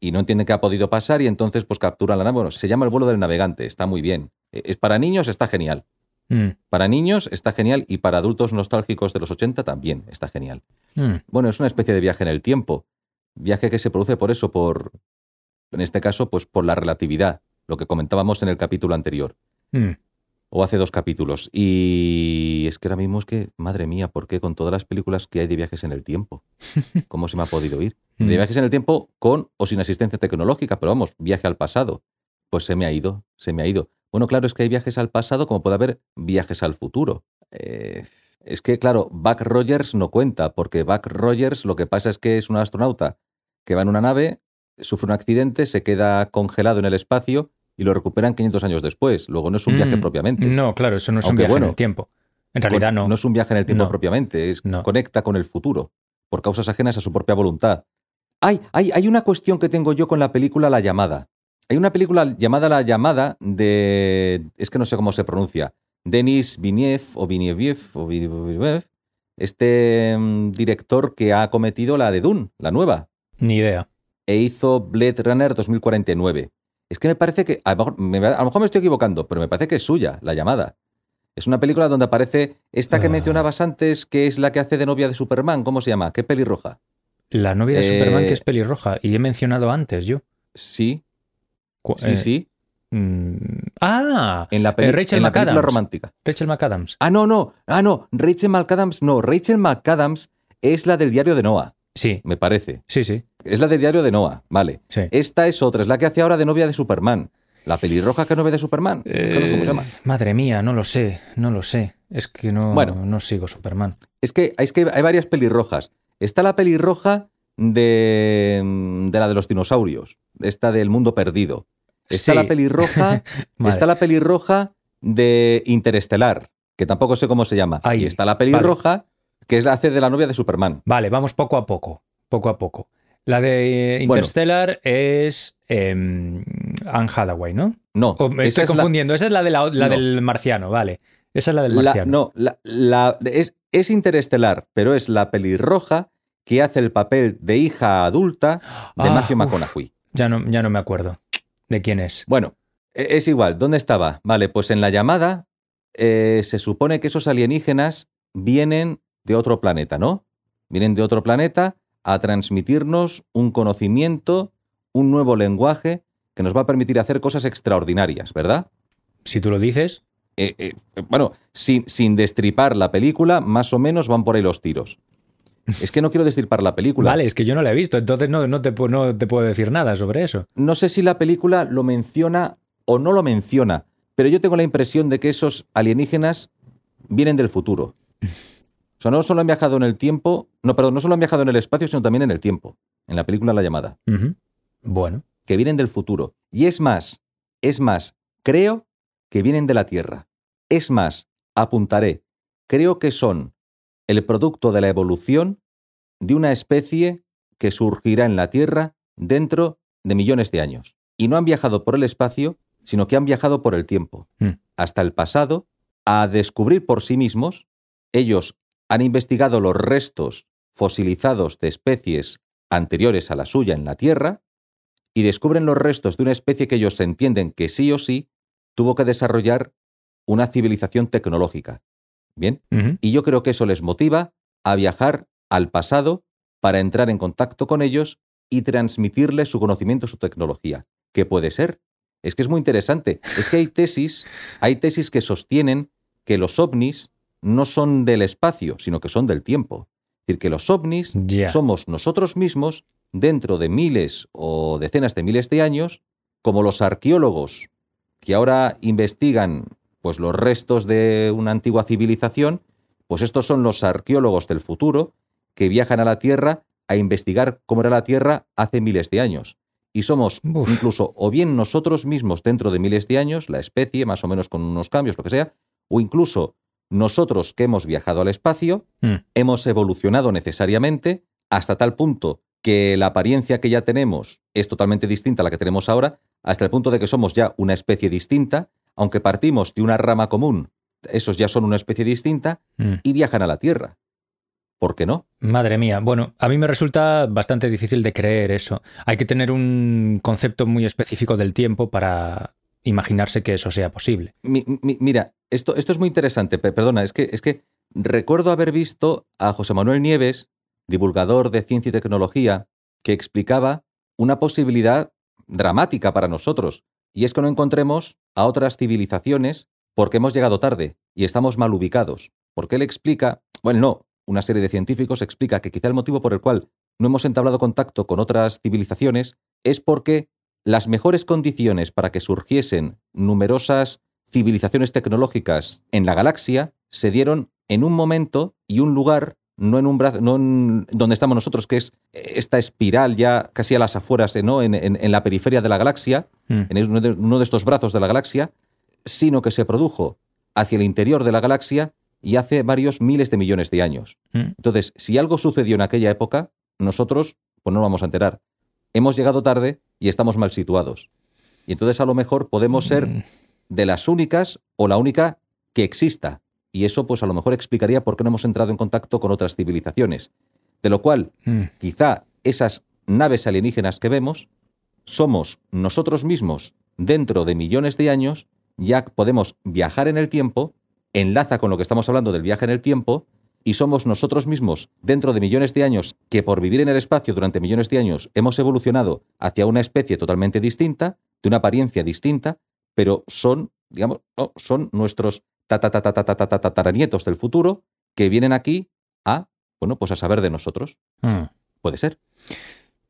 Y no entienden qué ha podido pasar y entonces pues capturan la nave. Bueno, se llama el vuelo del navegante, está muy bien. Eh, Es para niños, está genial. Mm, Para niños está genial y para adultos nostálgicos de los 80 también está genial. mm. Bueno, es una especie de viaje en el tiempo. Viaje que se produce por eso, por, en este caso, pues por la relatividad, lo que comentábamos en el capítulo anterior, Mm. o hace dos capítulos. Y es que ahora mismo es que, madre mía, ¿por qué con todas las películas que hay de viajes en el tiempo? ¿Cómo se me ha podido ir? De viajes en el tiempo con o sin asistencia tecnológica, pero vamos, viaje al pasado. Pues se me ha ido, se me ha ido. Bueno, claro, es que hay viajes al pasado como puede haber viajes al futuro. Eh, es que, claro, Buck Rogers no cuenta, porque Buck Rogers lo que pasa es que es un astronauta que va en una nave, sufre un accidente, se queda congelado en el espacio y lo recuperan 500 años después. Luego no es un viaje Mm, propiamente. No, claro, eso no es un viaje bueno, en el tiempo. En realidad no. No es un viaje en el tiempo No. propiamente, es No. conecta con el futuro, por causas ajenas a su propia voluntad. Hay, hay, hay una cuestión que tengo yo con la película La llamada. Hay una película llamada La llamada de... es que no sé cómo se pronuncia. Denis Villeneuve o Villeneuve o Villeneuve, este mm, director que ha cometido la de Dune, la nueva, Ni idea. e hizo Blade Runner 2049. Es que me parece que, a lo, mejor, me, a lo mejor me estoy equivocando, pero me parece que es suya, La llamada. Es una película donde aparece esta que Ah. mencionabas antes, que es la que hace de novia de Superman. ¿Cómo se llama? ¿Qué pelirroja? La novia de Eh, Superman que es pelirroja. Y he mencionado antes yo. Sí, sí, eh, sí. mm, ah, En la, peli- eh, Rachel en la película romántica. Rachel McAdams. Ah, no, no. Ah, no. Rachel McAdams. No, Rachel McAdams es la del diario de Noah, Sí, me parece. sí, sí. Es la del diario de Noah, vale. sí. Esta es otra, es la que hace ahora de novia de Superman. La pelirroja que es novia de Superman. Que no sé cómo se llama. Eh, madre mía, no lo sé, no lo sé. Es que no, Bueno. no sigo Superman. Es que, es que hay varias pelirrojas. Está la pelirroja de, de la de los dinosaurios, esta del mundo perdido. Está Sí. la pelirroja, Vale. está la pelirroja de Interestelar, que tampoco sé cómo se llama. Ahí, y está la pelirroja, que es la hace de la novia de Superman. Vale, vamos poco a poco, poco a poco. La de Bueno. Interstellar es em, Anne Hathaway, ¿no? No, O me estoy es la- confundiendo. Esa es la, de la, la No. del marciano, vale. Esa es la del marciano. no, la, la- es, es Interestelar, pero es la pelirroja que hace el papel de hija adulta de Ah, Matthew uf. McConaughey. Ya, no, ya no me acuerdo de quién es. Bueno, e- es igual. ¿Dónde estaba? Vale, pues en la llamada eh, se supone que esos alienígenas vienen de otro planeta, ¿no? Vienen de otro planeta a transmitirnos un conocimiento, un nuevo lenguaje que nos va a permitir hacer cosas extraordinarias, ¿verdad? Si tú lo dices. Eh, eh, bueno, sin, sin destripar la película, más o menos van por ahí los tiros. Es que no quiero destripar la película. Vale, es que yo no la he visto, entonces no, no, te, no te puedo decir nada sobre eso. No sé si la película lo menciona o no lo menciona, pero yo tengo la impresión de que esos alienígenas vienen del futuro. O sea, no solo han viajado en el tiempo, no, perdón, no solo han viajado en el espacio, sino también en el tiempo, en la película La llamada. Bueno, que vienen del futuro. Y es más, es más, creo que vienen de la Tierra. Es más, apuntaré, creo que son el producto de la evolución de una especie que surgirá en la Tierra dentro de millones de años. Y no han viajado por el espacio, sino que han viajado por el tiempo, Mm. hasta el pasado, a descubrir por sí mismos. Ellos han investigado los restos fosilizados de especies anteriores a la suya en la Tierra y descubren los restos de una especie que ellos entienden que sí o sí tuvo que desarrollar una civilización tecnológica. Bien, y yo creo que eso les motiva a viajar al pasado para entrar en contacto con ellos y transmitirles su conocimiento, su tecnología. ¿Qué puede ser? Es que es muy interesante. Es que hay tesis, hay tesis que sostienen que los ovnis no son del espacio, sino que son del tiempo. Es decir, que los ovnis somos nosotros mismos dentro de miles o decenas de miles de años, como los arqueólogos que ahora investigan pues los restos de una antigua civilización, pues estos son los arqueólogos del futuro que viajan a la Tierra a investigar cómo era la Tierra hace miles de años. Y somos Uf. incluso o bien nosotros mismos dentro de miles de años, la especie, más o menos con unos cambios, lo que sea, o incluso nosotros que hemos viajado al espacio, Mm. hemos evolucionado necesariamente hasta tal punto que la apariencia que ya tenemos es totalmente distinta a la que tenemos ahora, hasta el punto de que somos ya una especie distinta, aunque partimos de una rama común, esos ya son una especie distinta Mm. y viajan a la Tierra. ¿Por qué no? Madre mía, bueno, a mí me resulta bastante difícil de creer eso. Hay que tener un concepto muy específico del tiempo para imaginarse que eso sea posible. Mi- mi- mira, esto, esto es muy interesante, pe- perdona, es que, es que recuerdo haber visto a José Manuel Nieves, divulgador de ciencia y tecnología, que explicaba una posibilidad dramática para nosotros, y es que no encontremos a otras civilizaciones porque hemos llegado tarde y estamos mal ubicados. Porque él explica, bueno, no, una serie de científicos explica que quizá el motivo por el cual no hemos entablado contacto con otras civilizaciones es porque las mejores condiciones para que surgiesen numerosas civilizaciones tecnológicas en la galaxia se dieron en un momento y un lugar, no en un brazo, no en donde estamos nosotros, que es esta espiral ya casi a las afueras, ¿no? en, en- en la periferia de la galaxia, Mm. en uno de, uno de estos brazos de la galaxia, sino que se produjo hacia el interior de la galaxia y hace varios miles de millones de años. Mm. Entonces, si algo sucedió en aquella época, nosotros pues no nos vamos a enterar. Hemos llegado tarde y estamos mal situados. Y entonces a lo mejor podemos ser Mm. de las únicas o la única que exista. Y eso pues a lo mejor explicaría por qué no hemos entrado en contacto con otras civilizaciones. De lo cual, Mm. quizá esas naves alienígenas que vemos somos nosotros mismos dentro de millones de años, ya podemos viajar en el tiempo, enlaza con lo que estamos hablando del viaje en el tiempo, y somos nosotros mismos dentro de millones de años que por vivir en el espacio durante millones de años hemos evolucionado hacia una especie totalmente distinta, de una apariencia distinta, pero son, digamos, no, son nuestros tataranietos del futuro que vienen aquí a, bueno, pues a saber de nosotros. Mm. Puede ser.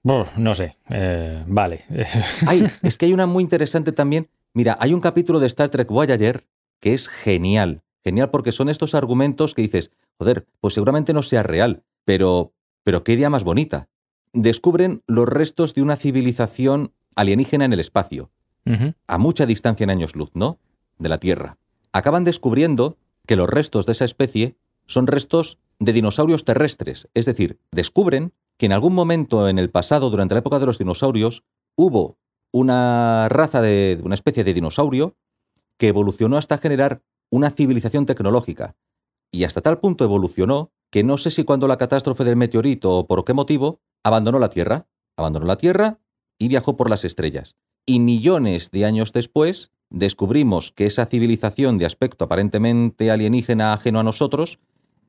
Buh, no sé. Eh, vale. Ay, es que hay una muy interesante también. Mira, hay un capítulo de Star Trek Voyager que es genial. Genial porque son estos argumentos que dices, joder, pues seguramente no sea real, pero, pero qué idea más bonita. Descubren los restos de una civilización alienígena en el espacio, a mucha distancia en años luz, ¿no? De la Tierra. Acaban descubriendo que los restos de esa especie son restos de dinosaurios terrestres, es decir, descubren que en algún momento en el pasado, durante la época de los dinosaurios, hubo una raza de una especie de dinosaurio que evolucionó hasta generar una civilización tecnológica. Y hasta tal punto evolucionó que no sé si cuando la catástrofe del meteorito o por qué motivo, abandonó la Tierra. Abandonó la Tierra y viajó por las estrellas. Y millones de años después descubrimos que esa civilización de aspecto aparentemente alienígena ajeno a nosotros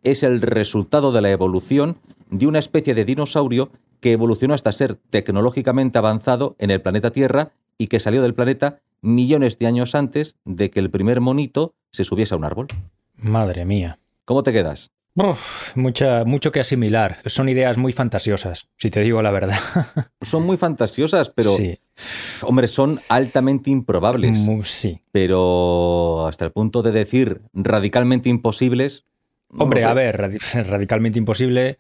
es el resultado de la evolución de una especie de dinosaurio que evolucionó hasta ser tecnológicamente avanzado en el planeta Tierra y que salió del planeta millones de años antes de que el primer monito se subiese a un árbol. Madre mía. ¿Cómo te quedas? Uf, mucha, mucho que asimilar. Son ideas muy fantasiosas, si te digo la verdad. Son muy fantasiosas, pero, sí, hombre, son altamente improbables. sí. Pero hasta el punto de decir radicalmente imposibles. no Hombre, a ver, radi- radicalmente imposible.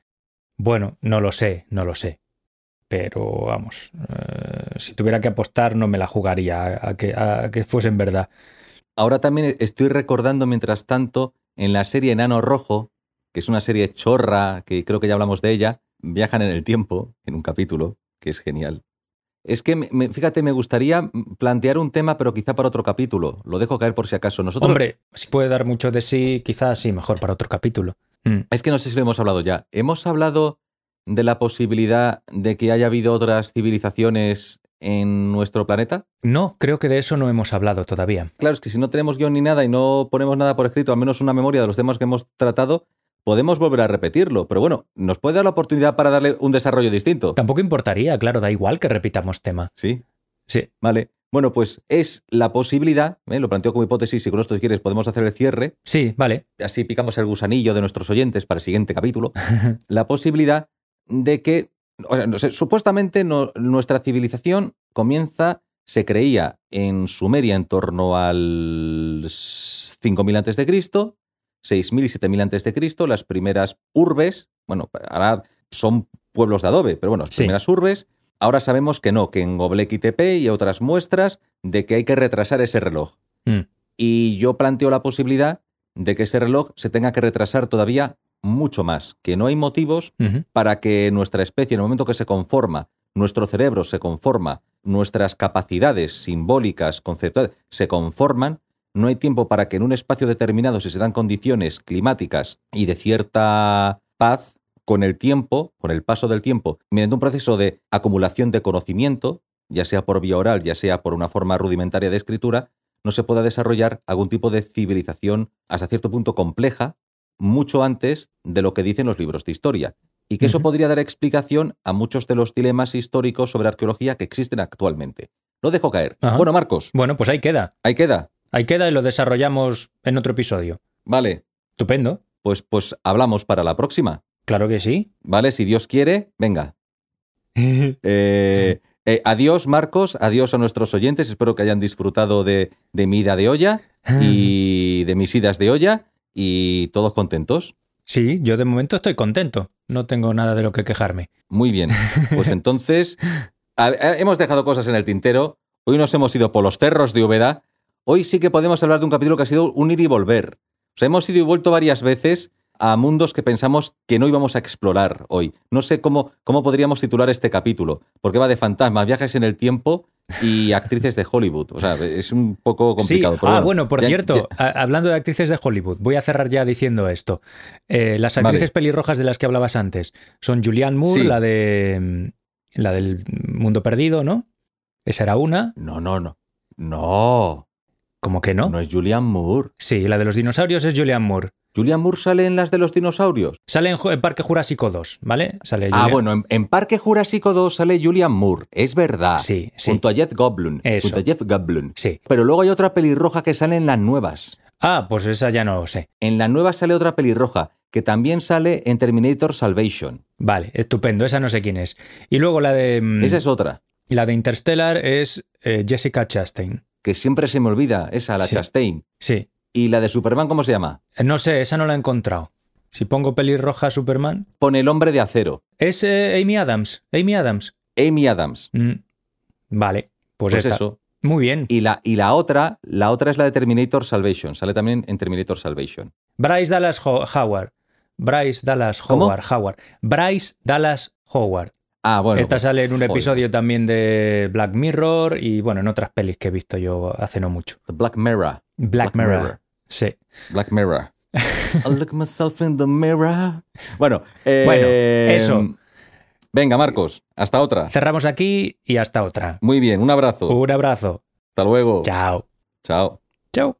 Bueno, no lo sé, no lo sé. Pero vamos, eh, si tuviera que apostar, no me la jugaría a, a que, a que fuesen verdad. Ahora también estoy recordando, mientras tanto, en la serie Enano Rojo, que es una serie chorra, que creo que ya hablamos de ella, viajan en el tiempo, en un capítulo, que es genial. Es que, me- fíjate, me gustaría plantear un tema, pero quizá para otro capítulo. Lo dejo caer por si acaso. Nosotros, Hombre, si puede dar mucho de sí, quizás sí, mejor para otro capítulo. Mm. es que no sé si lo hemos hablado ya. ¿Hemos hablado de la posibilidad de que haya habido otras civilizaciones en nuestro planeta? No, creo que de eso no hemos hablado todavía. Claro, es que si no tenemos guion ni nada y no ponemos nada por escrito, al menos una memoria de los temas que hemos tratado, podemos volver a repetirlo. Pero bueno, nos puede dar la oportunidad para darle un desarrollo distinto. Tampoco importaría, claro, da igual que repitamos tema. Sí, Sí, vale. Bueno, pues es la posibilidad, ¿eh? lo planteo como hipótesis, y con esto si quieres podemos hacer el cierre, sí, vale. así picamos el gusanillo de nuestros oyentes para el siguiente capítulo, la posibilidad de que, o sea, no sé, supuestamente no- nuestra civilización comienza, se creía en Sumeria en torno al 5000 antes de Cristo, 6000 y 7000 antes de Cristo, las primeras urbes, bueno, ahora son pueblos de adobe, pero bueno, las Sí. primeras urbes, ahora sabemos que no, que en Göbekli Tepe y otras muestras de que hay que retrasar ese reloj. Mm. Y yo planteo la posibilidad de que ese reloj se tenga que retrasar todavía mucho más, que no hay motivos para que nuestra especie, en el momento que se conforma, nuestro cerebro se conforma, nuestras capacidades simbólicas, conceptuales, se conforman, no hay tiempo para que en un espacio determinado, si se dan condiciones climáticas y de cierta paz, con el tiempo, con el paso del tiempo, mediante un proceso de acumulación de conocimiento, ya sea por vía oral, ya sea por una forma rudimentaria de escritura, no se pueda desarrollar algún tipo de civilización hasta cierto punto compleja, mucho antes de lo que dicen los libros de historia. Y que eso podría dar explicación a muchos de los dilemas históricos sobre arqueología que existen actualmente. Lo dejo caer. Ajá. Bueno, Marcos, Bueno, pues ahí queda. ahí queda. Ahí queda y lo desarrollamos en otro episodio. Vale, Estupendo. pues, pues hablamos para la próxima. Claro que sí. ¿Vale? Si Dios quiere, venga. Eh, eh, adiós, Marcos. Adiós a nuestros oyentes. Espero que hayan disfrutado de, de mi ida de olla y de mis idas de olla y todos contentos. Sí, yo de momento estoy contento. No tengo nada de lo que quejarme. Muy bien. Pues entonces, a- a- hemos dejado cosas en el tintero. Hoy nos hemos ido por los cerros de Úbeda. Hoy sí que podemos hablar de un capítulo que ha sido un ir y volver. O sea, hemos ido y vuelto varias veces a mundos que pensamos que no íbamos a explorar hoy. No sé cómo, cómo podríamos titular este capítulo, porque va de fantasmas, viajes en el tiempo y actrices de Hollywood. O sea, es un poco complicado. Sí. pero ah, bueno, por ya- cierto, ya- hablando de actrices de Hollywood, voy a cerrar ya diciendo esto. Eh, las actrices Vale. pelirrojas de las que hablabas antes son Julianne Moore, Sí. la de mm, la del Mundo Perdido, ¿no? Esa era una. No, no, no. No, ¿Cómo que no? no es Julianne Moore. Sí, la de los dinosaurios es Julianne Moore. ¿Julianne Moore sale en las de los dinosaurios? Sale en, Parque Jurásico 2, ¿vale? Sale Ah, Julianne- bueno, en, en Parque Jurásico 2 sale Julian Moore, es verdad. Sí, sí. Junto a Jeff Goldblum. Eso. Junto a Jeff Goldblum. Sí. Pero luego hay otra pelirroja que sale en las nuevas. Ah, pues esa ya no lo sé. En la nueva sale otra pelirroja que también sale en Terminator Salvation. Vale, estupendo. Esa no sé quién es. Y luego la de mm, Esa es otra. la de Interstellar es eh, Jessica Chastain. Que siempre se me olvida, esa, la Sí. Chastain. Sí. ¿Y la de Superman cómo se llama? Eh, No sé, esa no la he encontrado. Si pongo pelirroja Superman. Pone el hombre de acero. Es eh, Amy Adams. Amy Adams. Amy Adams. Mm, Vale, pues, Pues esta. eso. Muy bien. Y la, y la otra, la otra es la de Terminator Salvation. Sale también en Terminator Salvation. Bryce Dallas Ho- Howard. Bryce Dallas ¿Cómo? Howard. Howard. Bryce Dallas Howard. Ah, bueno. Esta pues, sale en un joder. episodio también de Black Mirror y bueno, en otras pelis que he visto yo hace no mucho. The Black Mirror. Black, Mirror. Sí. Black Mirror. I look myself in the mirror. Bueno, eh, Bueno, eso. Venga, Marcos, hasta otra. Cerramos aquí y hasta otra. Muy bien, un abrazo. Un abrazo. Hasta luego. Chao. Chao. Chao.